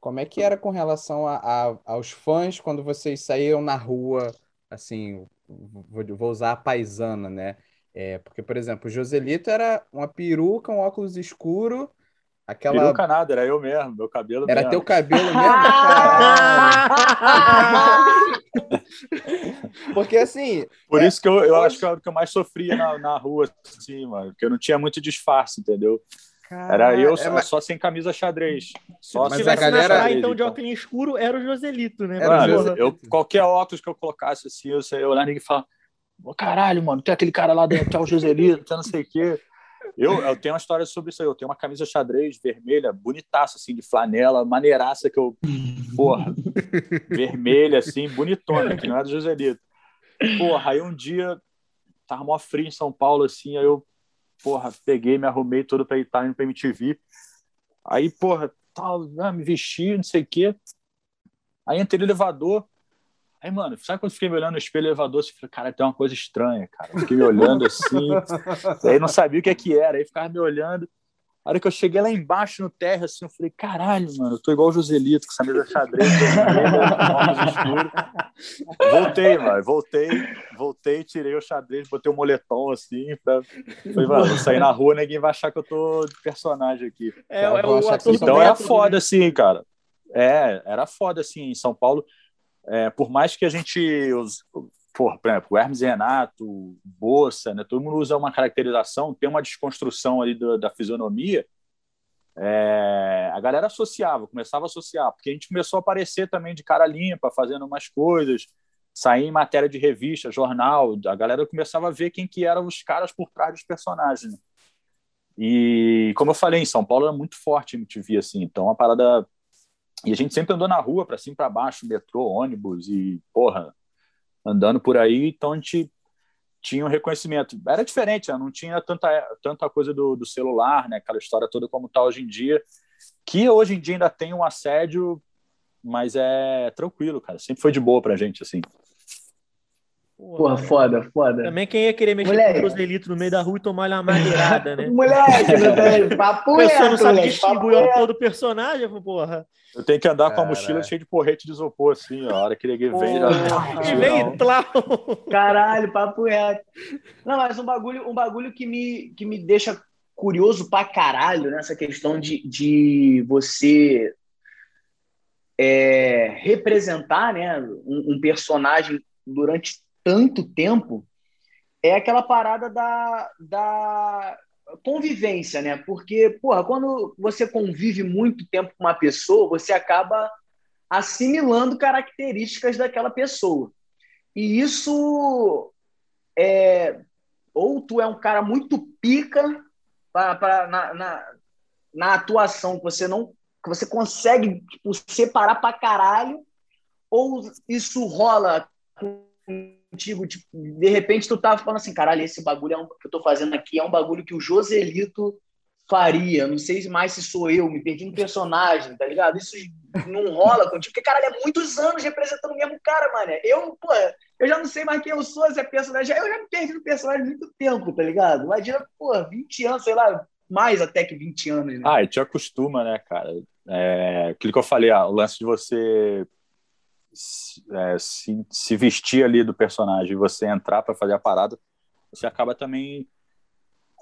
Como é que era com relação a, a, aos fãs quando vocês saíam na rua, assim, vou, vou usar a paisana, né? É, porque, por exemplo, o Joselito era uma peruca, um óculos escuro, Aquela... Peruca nada, era eu mesmo, meu cabelo Era mesmo. teu cabelo mesmo? Porque assim, Por É, isso que eu, eu acho que é o que eu mais sofria na, na rua, assim, mano. Porque eu não tinha muito disfarce, entendeu? Era eu é, só, mas- só sem camisa xadrez. Só Mas a galera- na praia, xadrez, então, de óculos escuro, era o Joselito, né? Era o Mano, Porra. eu, qualquer óculos que eu colocasse assim, eu sei, eu olhar ninguém e falar, "Ô, caralho, mano, tem aquele cara lá dentro, que é o Joselito, tem não sei o quê. Eu, eu tenho uma história sobre isso aí. Eu tenho uma camisa xadrez vermelha, bonitaça, assim, de flanela, maneiraça, que eu, porra, vermelha, assim, bonitona, que não é do Joselito. Porra, aí um dia, tava mó frio em São Paulo, assim, aí eu, porra, peguei, me arrumei todo pra estar indo pra MTV. Aí, porra, tal, ah, me vesti, não sei o quê. Aí entrei no elevador. Aí, mano, sabe quando eu fiquei me olhando no espelho do elevador? Você falei, cara, tem uma coisa estranha, cara. Eu fiquei me olhando assim. aí não sabia o que, é que era. Aí ficava me olhando. A hora que eu cheguei lá embaixo no térreo, assim, eu falei, caralho, mano, eu tô igual o Joselito, com essa mesa xadrez. Voltei, mano, voltei, voltei, tirei o xadrez, botei o moletom, assim, pra... Falei, mano, vou sair na rua, ninguém vai achar que eu tô de personagem aqui. É, é o ator Então era método, foda, né? assim, cara. É, era foda, assim, em São Paulo. É, por mais que a gente. Os, por, por exemplo, Hermes e Renato, o Bossa, né? Todo mundo usa uma caracterização, tem uma desconstrução ali do- da fisionomia. é, a galera associava, começava a associar, porque a gente começou a aparecer também de cara limpa, fazendo umas coisas, sair em matéria de revista, jornal, a galera começava a ver quem que eram os caras por trás dos personagens. né? E como eu falei, em São Paulo era muito forte a MTV, assim, então a parada. E a gente sempre andou na rua, para cima para baixo, metrô, ônibus e, porra, andando por aí, então a gente tinha um reconhecimento. Era diferente, né? não tinha tanta, tanta coisa do, do celular, né? aquela história toda como está hoje em dia, que hoje em dia ainda tem um assédio, mas é tranquilo, cara. Sempre foi de boa pra gente, assim. Porra, foda, foda. Também quem ia querer mexer Moleque. com o Joselito no meio da rua e tomar uma madeirada, né? Moleque, meu papo A pessoa não sabe moleque, distinguir o autor do personagem, porra. Eu tenho que andar com a mochila cheia de porrete de isopor, assim, ó. a hora que ninguém vem, Porra. E já... vem. Caralho, papo reto. Não, mas um bagulho, um bagulho que, me, que me deixa curioso pra caralho nessa questão de, de você é, representar né, um, um personagem durante tanto tempo é aquela parada da, da convivência, né? Porque, porra, quando você convive muito tempo com uma pessoa, você acaba assimilando características daquela pessoa. E isso é ou tu é um cara muito pica pra, pra- na, na, na atuação que você não que você consegue tipo, separar pra caralho, ou isso rola contigo, tipo, de repente tu tá falando assim, caralho, esse bagulho é um- que eu tô fazendo aqui é um bagulho que o Joselito faria, não sei mais se sou eu, me perdi no personagem, tá ligado? Isso não rola contigo, porque, caralho, é muitos anos representando o mesmo cara, mano. Eu, pô, eu já não sei mais quem eu sou, se é personagem, eu já me perdi no personagem há muito tempo, tá ligado? Imagina, pô, 20 anos, sei lá, mais até que 20 anos, né? Ah, e te acostuma, né, cara? É, aquilo que eu falei, ah, o lance de você é, se, se vestir ali do personagem e você entrar para fazer a parada, você acaba também.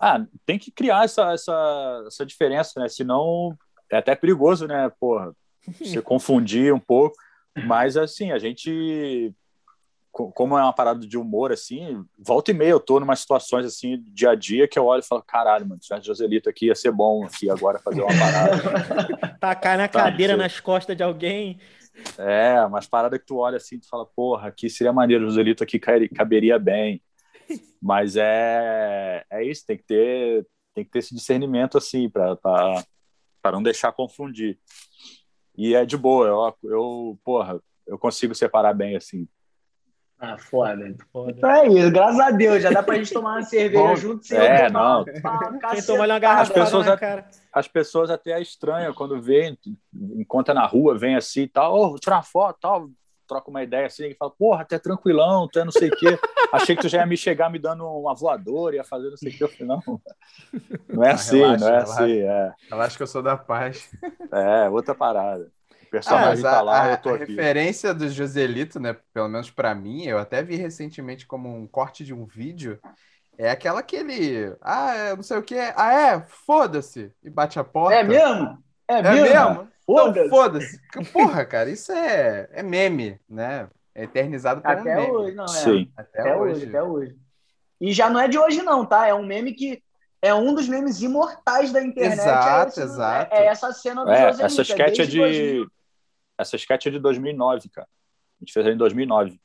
Ah, tem que criar essa, essa, essa diferença, né? Senão é até perigoso, né? Porra, você confundir um pouco. Mas, assim, a gente. co- Como é uma parada de humor, assim, volta e meia eu tô numa situações assim, dia a dia, que eu olho e falo, caralho, mano, se Joselito aqui ia ser bom aqui agora fazer uma parada. Tacar na cadeira nas costas de alguém. É, umas paradas que tu olha assim, tu fala, porra, aqui seria maneiro, o Joselito aqui caberia bem. Mas é, é isso, tem que ter, tem que ter esse discernimento assim, para não deixar confundir. E é de boa, eu, eu, porra, eu consigo separar bem assim. Ah, foda. Foda. Então é isso, graças a Deus, já dá pra gente tomar uma cerveja Bom, junto sem é, eu tomar não. uma Quem toma ali uma garrafa pessoas na é- cara. As pessoas até estranham quando vê, encontra na rua, vem assim e tal, oh, tirar uma foto tal, troca uma ideia assim, e fala, porra, até tranquilão, até não sei o quê. Achei que tu já ia me chegar me dando uma voadora, ia fazer não sei o quê. Eu falei, não, não é Ah, assim, relaxa, não é relaxa. assim, é, Ela acha que eu sou da paz. é outra parada. O Ah, personagem mas tá a, lá, a- eu tô a aqui. referência do Joselito, né? Pelo menos pra mim, eu até vi recentemente como um corte de um vídeo. É aquela que ele. Ah, é, não sei o que. Ah, é? Foda-se. E bate a porta. É mesmo? É, É mesmo? mesmo? Foda-se. Então, foda-se. Porra, cara, isso é, é meme, né? É eternizado como Até meme. hoje, não é? Sim. Até, Até hoje. hoje, até hoje. E já não é de hoje, não, tá? É um meme que é um dos memes imortais da internet. Exato, é esse- exato. É, é essa cena do É, Joselito, essa sketch é desde 2000. de. Essa sketch é de 2009, cara. A gente fez ela em 2009.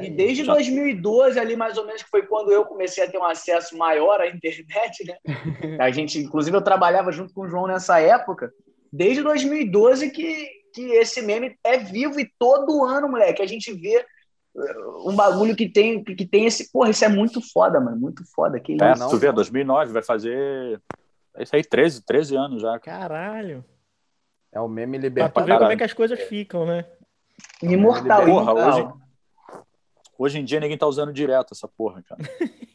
E desde Já. 2012, ali mais ou menos, que foi quando eu comecei a ter um acesso maior à internet, né? A gente, inclusive, eu trabalhava junto com o João nessa época. Desde 2012 que, que esse meme é vivo e todo ano, moleque, a gente vê uh, um bagulho que tem, que tem esse. Porra, isso é muito foda, mano. Muito foda. Que É, isso. se tu vê, 2009 vai fazer. É isso aí, 13, 13 anos já. Caralho. É o meme Pra libertário. tu ver como é que as coisas ficam, né? Imortal, Porra, imortal. hoje- Hoje em dia ninguém tá usando direto essa porra, cara.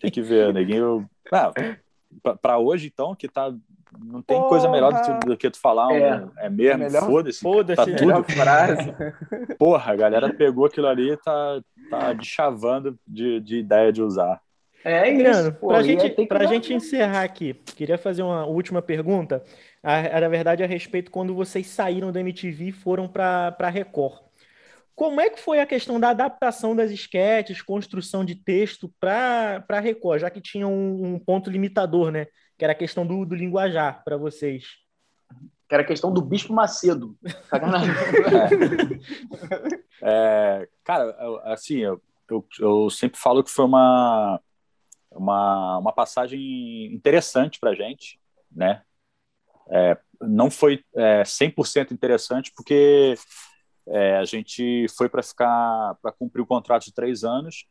Tem que ver, neguinho. Ah, pra, pra hoje, então, que tá. Não tem coisa melhor do que, do que tu falar. um- É. É, mesmo, Melhor- foda-se. Foda-se. Tá né? tudo. Melhor frase. Porra, a galera pegou aquilo ali e tá, tá deschavando de, de ideia de usar. É isso. Pra gente, pra gente encerrar aqui, queria fazer uma última pergunta. A, na verdade, a respeito quando vocês saíram da MTV e foram para para Record. Como é que foi a questão da adaptação das esquetes, construção de texto para para Record, já que tinha um, um ponto limitador, né? Que era a questão do, do linguajar para vocês. Que era a questão do Bispo Macedo. Sacanagem. É, cara, eu- assim, eu, eu, eu sempre falo que foi uma, uma, uma passagem interessante pra gente, né? É, não foi é, 100% interessante porque é, a gente foi para ficar para cumprir o contrato de três anos,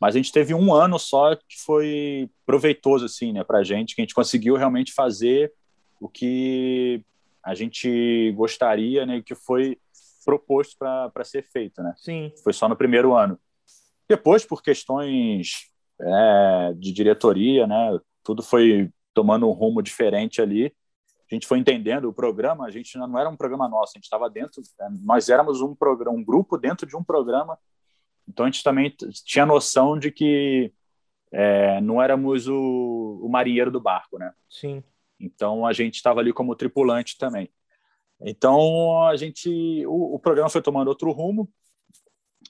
mas a gente teve um ano só que foi proveitoso assim, né, para a gente, que a gente conseguiu realmente fazer o que a gente gostaria, né, que foi proposto para ser feito, né? Sim. Foi só no primeiro ano. Depois, por questões é, de diretoria, né, tudo foi tomando um rumo diferente ali. A gente foi entendendo o programa. A gente não era um programa nosso. A gente estava dentro. é, Nós éramos um programa, um grupo dentro de um programa. Então a gente também tinha noção de que é, não éramos o, o marinheiro do barco, né? Sim. Então a gente estava ali como tripulante também. Então a gente, o, o programa foi tomando outro rumo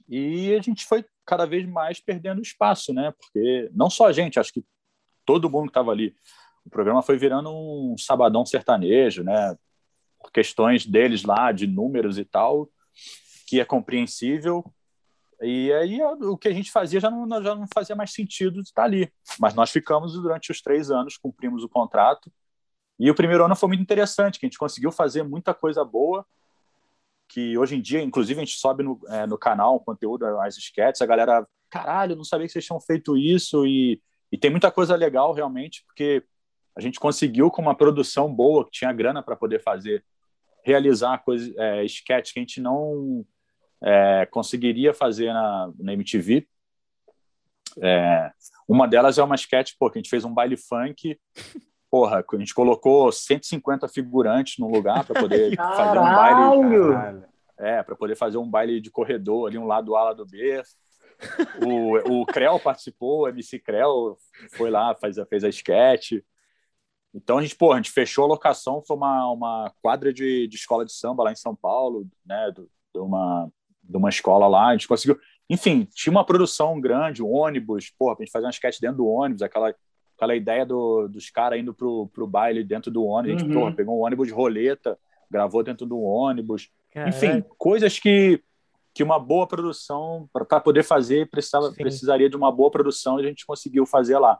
e a gente foi cada vez mais perdendo espaço, né? Porque não só a gente, acho que todo mundo que estava ali, o programa foi virando um sabadão sertanejo, né? Por questões deles lá de números e tal, que é compreensível. E aí o que a gente fazia já não, já não fazia mais sentido estar ali. Mas nós ficamos durante os três anos, cumprimos o contrato. E o primeiro ano foi muito interessante, que a gente conseguiu fazer muita coisa boa, que hoje em dia, inclusive, a gente sobe no, é, no canal conteúdo, as sketches, a galera, caralho, não sabia que vocês tinham feito isso, e, e tem muita coisa legal, realmente, porque a gente conseguiu, com uma produção boa, que tinha grana para poder fazer, realizar coisas, é, sketches que a gente não é, conseguiria fazer na, na MTV. É, uma delas é uma sketch, pô, que a gente fez um baile funk, porra, a gente colocou 150 figurantes no lugar para poder fazer um baile. Caralho! É, para poder fazer um baile de corredor ali, um lado A, lado B. O, o Creu participou, o MC Creu foi lá, fez, fez a sketch. Então a gente, pô, a gente fechou a locação, foi uma, uma quadra de, de escola de samba lá em São Paulo, né, do- de uma, de uma escola lá, a gente conseguiu, enfim, tinha uma produção grande, um ônibus, porra, pra gente fazer uma sketch dentro do ônibus, aquela, aquela ideia do, dos caras indo pro, pro baile dentro do ônibus, a gente, Uhum. porra, pegou um ônibus de roleta, gravou dentro do ônibus, enfim, Caralho. coisas que, que uma boa produção, para poder fazer, precisava, Sim. precisaria de uma boa produção e a gente conseguiu fazer lá.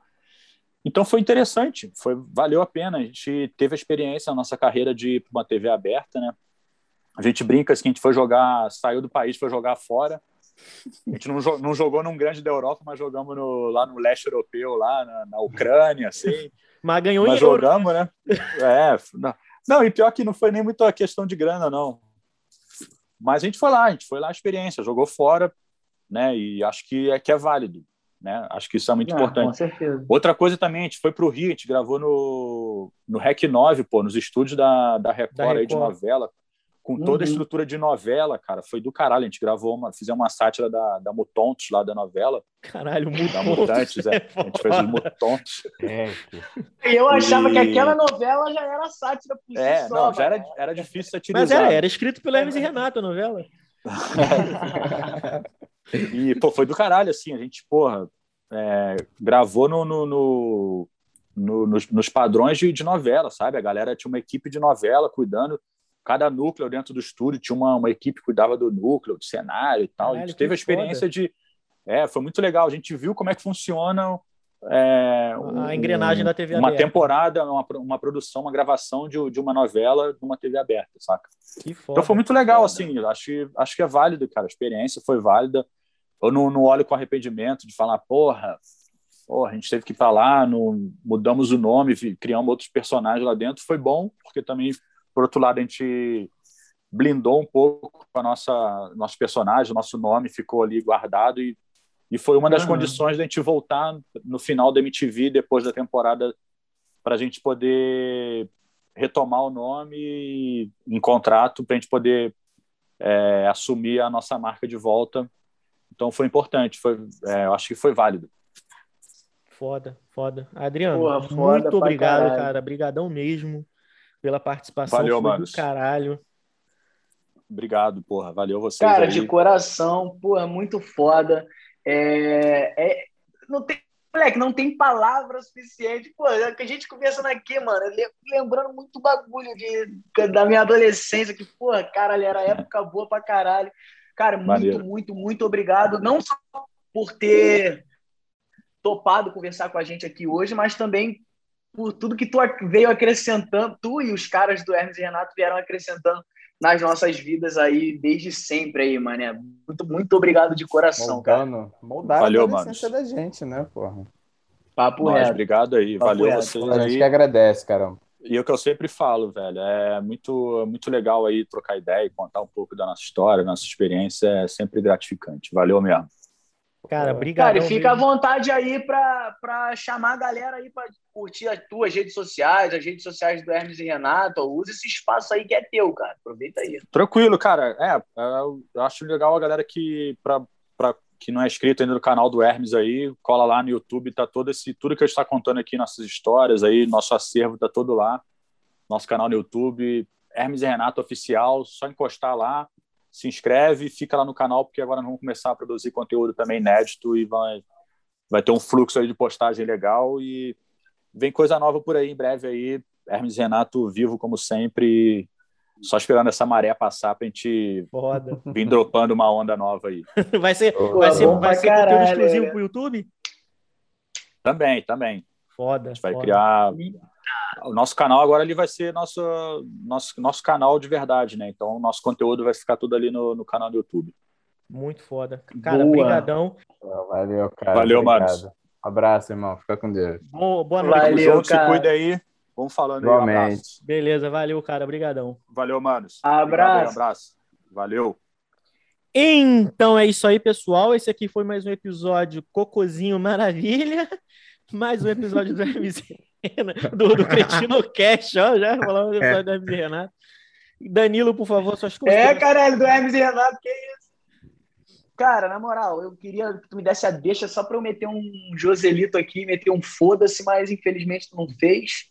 Então foi interessante, foi valeu a pena. A gente teve a experiência na nossa carreira de ir para uma TV aberta, né? A gente brinca assim, que a gente foi jogar, saiu do país, foi jogar fora. A gente não, não jogou num grande da Europa, mas jogamos no- lá no leste europeu, lá na, na Ucrânia, assim. Mas ganhou Mas em euro. jogamos, né? É, não. não, e pior que não foi nem muito a questão de grana, não. Mas a gente foi lá, a gente foi lá a experiência, jogou fora, né? E acho que é que é válido, né? Acho que isso é muito Ah, importante. Com certeza. Outra coisa também, a gente foi pro Rio, a gente gravou no, no REC 9, pô, nos estúdios da, da Record, Da aí de Record. novela, com toda a Uhum. estrutura de novela, cara, foi do caralho. A gente gravou uma, fizemos uma sátira da, da Mutontos lá da novela, Caralho, da muito Mutantes, é. A gente fez os Mutontos. E eu achava E- que aquela novela já era sátira por si É, só, não, já era, mano. era difícil satirizar. Mas era, era escrito pelo Hermes e Renato a novela. E, pô, foi do caralho, assim, a gente, porra, é, gravou no, no- no- no- nos, nos padrões de, de novela, sabe? A galera tinha uma equipe de novela cuidando, cada núcleo dentro do estúdio tinha uma, uma equipe que cuidava do núcleo, do cenário e tal. a Caralho, gente que teve a experiência de. É, foi muito legal, a gente viu como é que funciona. é, A engrenagem da TV Uma aberta. temporada, uma, uma produção, uma gravação de, de uma novela numa TV aberta, saca? Foda. Então foi muito legal, assim. Acho, acho que é válido, cara. A experiência foi válida. Eu não, não olho com arrependimento de falar, porra, porra, a gente teve que ir pra lá, não, mudamos o nome, criamos outros personagens lá dentro. Foi bom, porque também, por outro lado, a gente blindou um pouco a nossa nosso personagem, o nosso nome ficou ali guardado e, e foi uma das Aham. condições da gente voltar no final da MTV, depois da temporada, para a gente poder retomar o nome em contrato, para a gente poder é, assumir a nossa marca de volta. Então foi importante, foi, é, eu acho que foi válido. Foda, foda. Adriano, Porra, foda muito obrigado, caralho. cara. Brigadão mesmo pela participação. Valeu, do caralho. Obrigado, porra. Valeu vocês. Cara, aí. de coração, é muito foda. É, é- não tem, moleque, não tem palavra suficiente. Pô, é que a gente conversando aqui, mano, le- lembrando muito bagulho de, da minha adolescência, que, porra, caralho, era época boa pra caralho. Cara, muito, Maneiro. muito, muito obrigado. Não só por ter topado conversar com a gente aqui hoje, mas também por tudo que tu veio acrescentando, tu e os caras do Hermes e Renato vieram acrescentando nas nossas vidas aí desde sempre aí, mané. Muito, muito obrigado de coração, cara. Moldando, moldaram Valeu, a adolescência da gente, né, porra? Papo Nós, reto. obrigado aí. Papo Valeu reto. vocês A gente aí. que agradece, caramba. E é o que eu sempre falo, velho, é muito, muito legal aí trocar ideia e contar um pouco da nossa história, da nossa experiência, é sempre gratificante. Valeu mesmo. Cara, obrigado. Cara, e fica à vontade aí pra, pra chamar a galera aí pra curtir as tuas redes sociais, as redes sociais do Hermes e Renato. Usa esse espaço aí que é teu, cara. Aproveita aí. Tranquilo, cara. É, é, eu acho legal a galera que, que não é inscrito ainda no canal do Hermes aí, cola lá no YouTube, tá todo esse, tudo que a gente está contando aqui, nossas histórias aí, nosso acervo tá todo lá. Nosso canal no YouTube, Hermes e Renato Oficial, só encostar lá, se inscreve, fica lá no canal, porque agora nós vamos começar a produzir conteúdo também inédito e vai, vai ter um fluxo aí de postagem legal e vem coisa nova por aí em breve aí. Hermes e Renato vivo como sempre, só esperando essa maré passar pra gente Foda. vir dropando uma onda nova aí. Vai ser, Pô, vai ser, vai ser conteúdo caralho, exclusivo né? pro YouTube? Também, também. Foda. A gente vai foda. criar. O nosso canal agora ele vai ser nosso, nosso, nosso canal de verdade, né? Então, o nosso conteúdo vai ficar tudo ali no, no canal do YouTube. Muito foda. Cara, brigadão. Valeu, cara. Valeu, obrigado. manos. Abraço, irmão. Fica com Deus. Boa, boa noite. Valeu, junto, se cara. cuida aí. Vamos falando aí. Um Igualmente. abraço. Beleza, valeu, cara. Brigadão. Valeu, manos. Abraço. Obrigado aí, abraço. Valeu. Então é isso aí, pessoal. Esse aqui foi mais um episódio Cocozinho Maravilha. Mais um episódio do Hermes Renato, do, do Cretino Cash, ó. Já falamos do episódio do Hermes e Renato. Danilo, por favor, suas É, considerações. caralho, do Hermes e Renato, que isso? Cara, na moral, eu queria que tu me desse a deixa só pra eu meter um Joselito aqui, meter um foda-se, mas infelizmente tu não fez.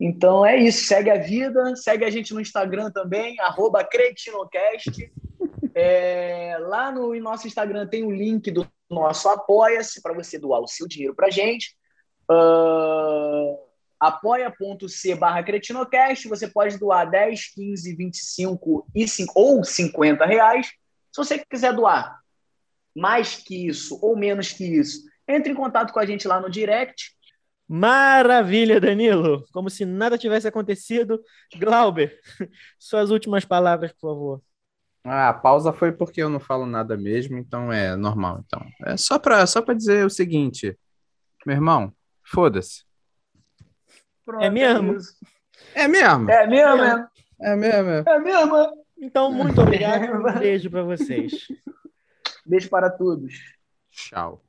Então é isso, segue a vida, segue a gente no Instagram também, arroba Cretinocast. É, lá no nosso Instagram tem o link do nosso Apoia-se para você doar o seu dinheiro pra gente. Ah, apoia.c barra cretinocast, você pode doar 10, 15, 25 e 5, ou 50 reais. Se você quiser doar mais que isso ou menos que isso, entre em contato com a gente lá no direct. Maravilha, Danilo. Como se nada tivesse acontecido. Glauber, suas últimas palavras, por favor. Ah, a pausa foi porque eu não falo nada mesmo, então é normal. Então, é só pra, só pra dizer o seguinte, meu irmão, foda-se. Pronto, É mesmo? isso. É mesmo? É mesmo, é, É mesmo. é. é mesmo. Então, muito obrigado. Um beijo para vocês. Beijo para todos. Tchau.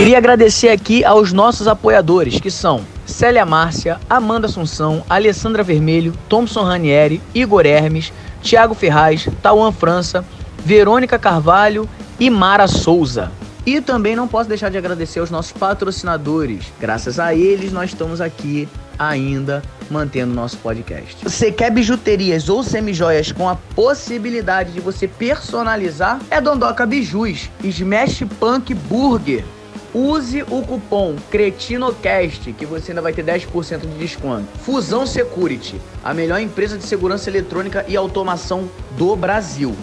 Queria agradecer aqui aos nossos apoiadores, que são Célia Márcia, Amanda Assunção, Alessandra Vermelho, Thompson Ranieri, Igor Hermes, Thiago Ferraz, Tauan França, Verônica Carvalho e Mara Souza. E também não posso deixar de agradecer aos nossos patrocinadores. Graças a eles, nós estamos aqui ainda mantendo nosso podcast. Você quer bijuterias ou semijoias com a possibilidade de você personalizar? É Dondoca Bijus, Smash Punk Burger. Use o cupom CRETINOCAST que você ainda vai ter 10% de desconto. Fusão Security, a melhor empresa de segurança eletrônica e automação do Brasil.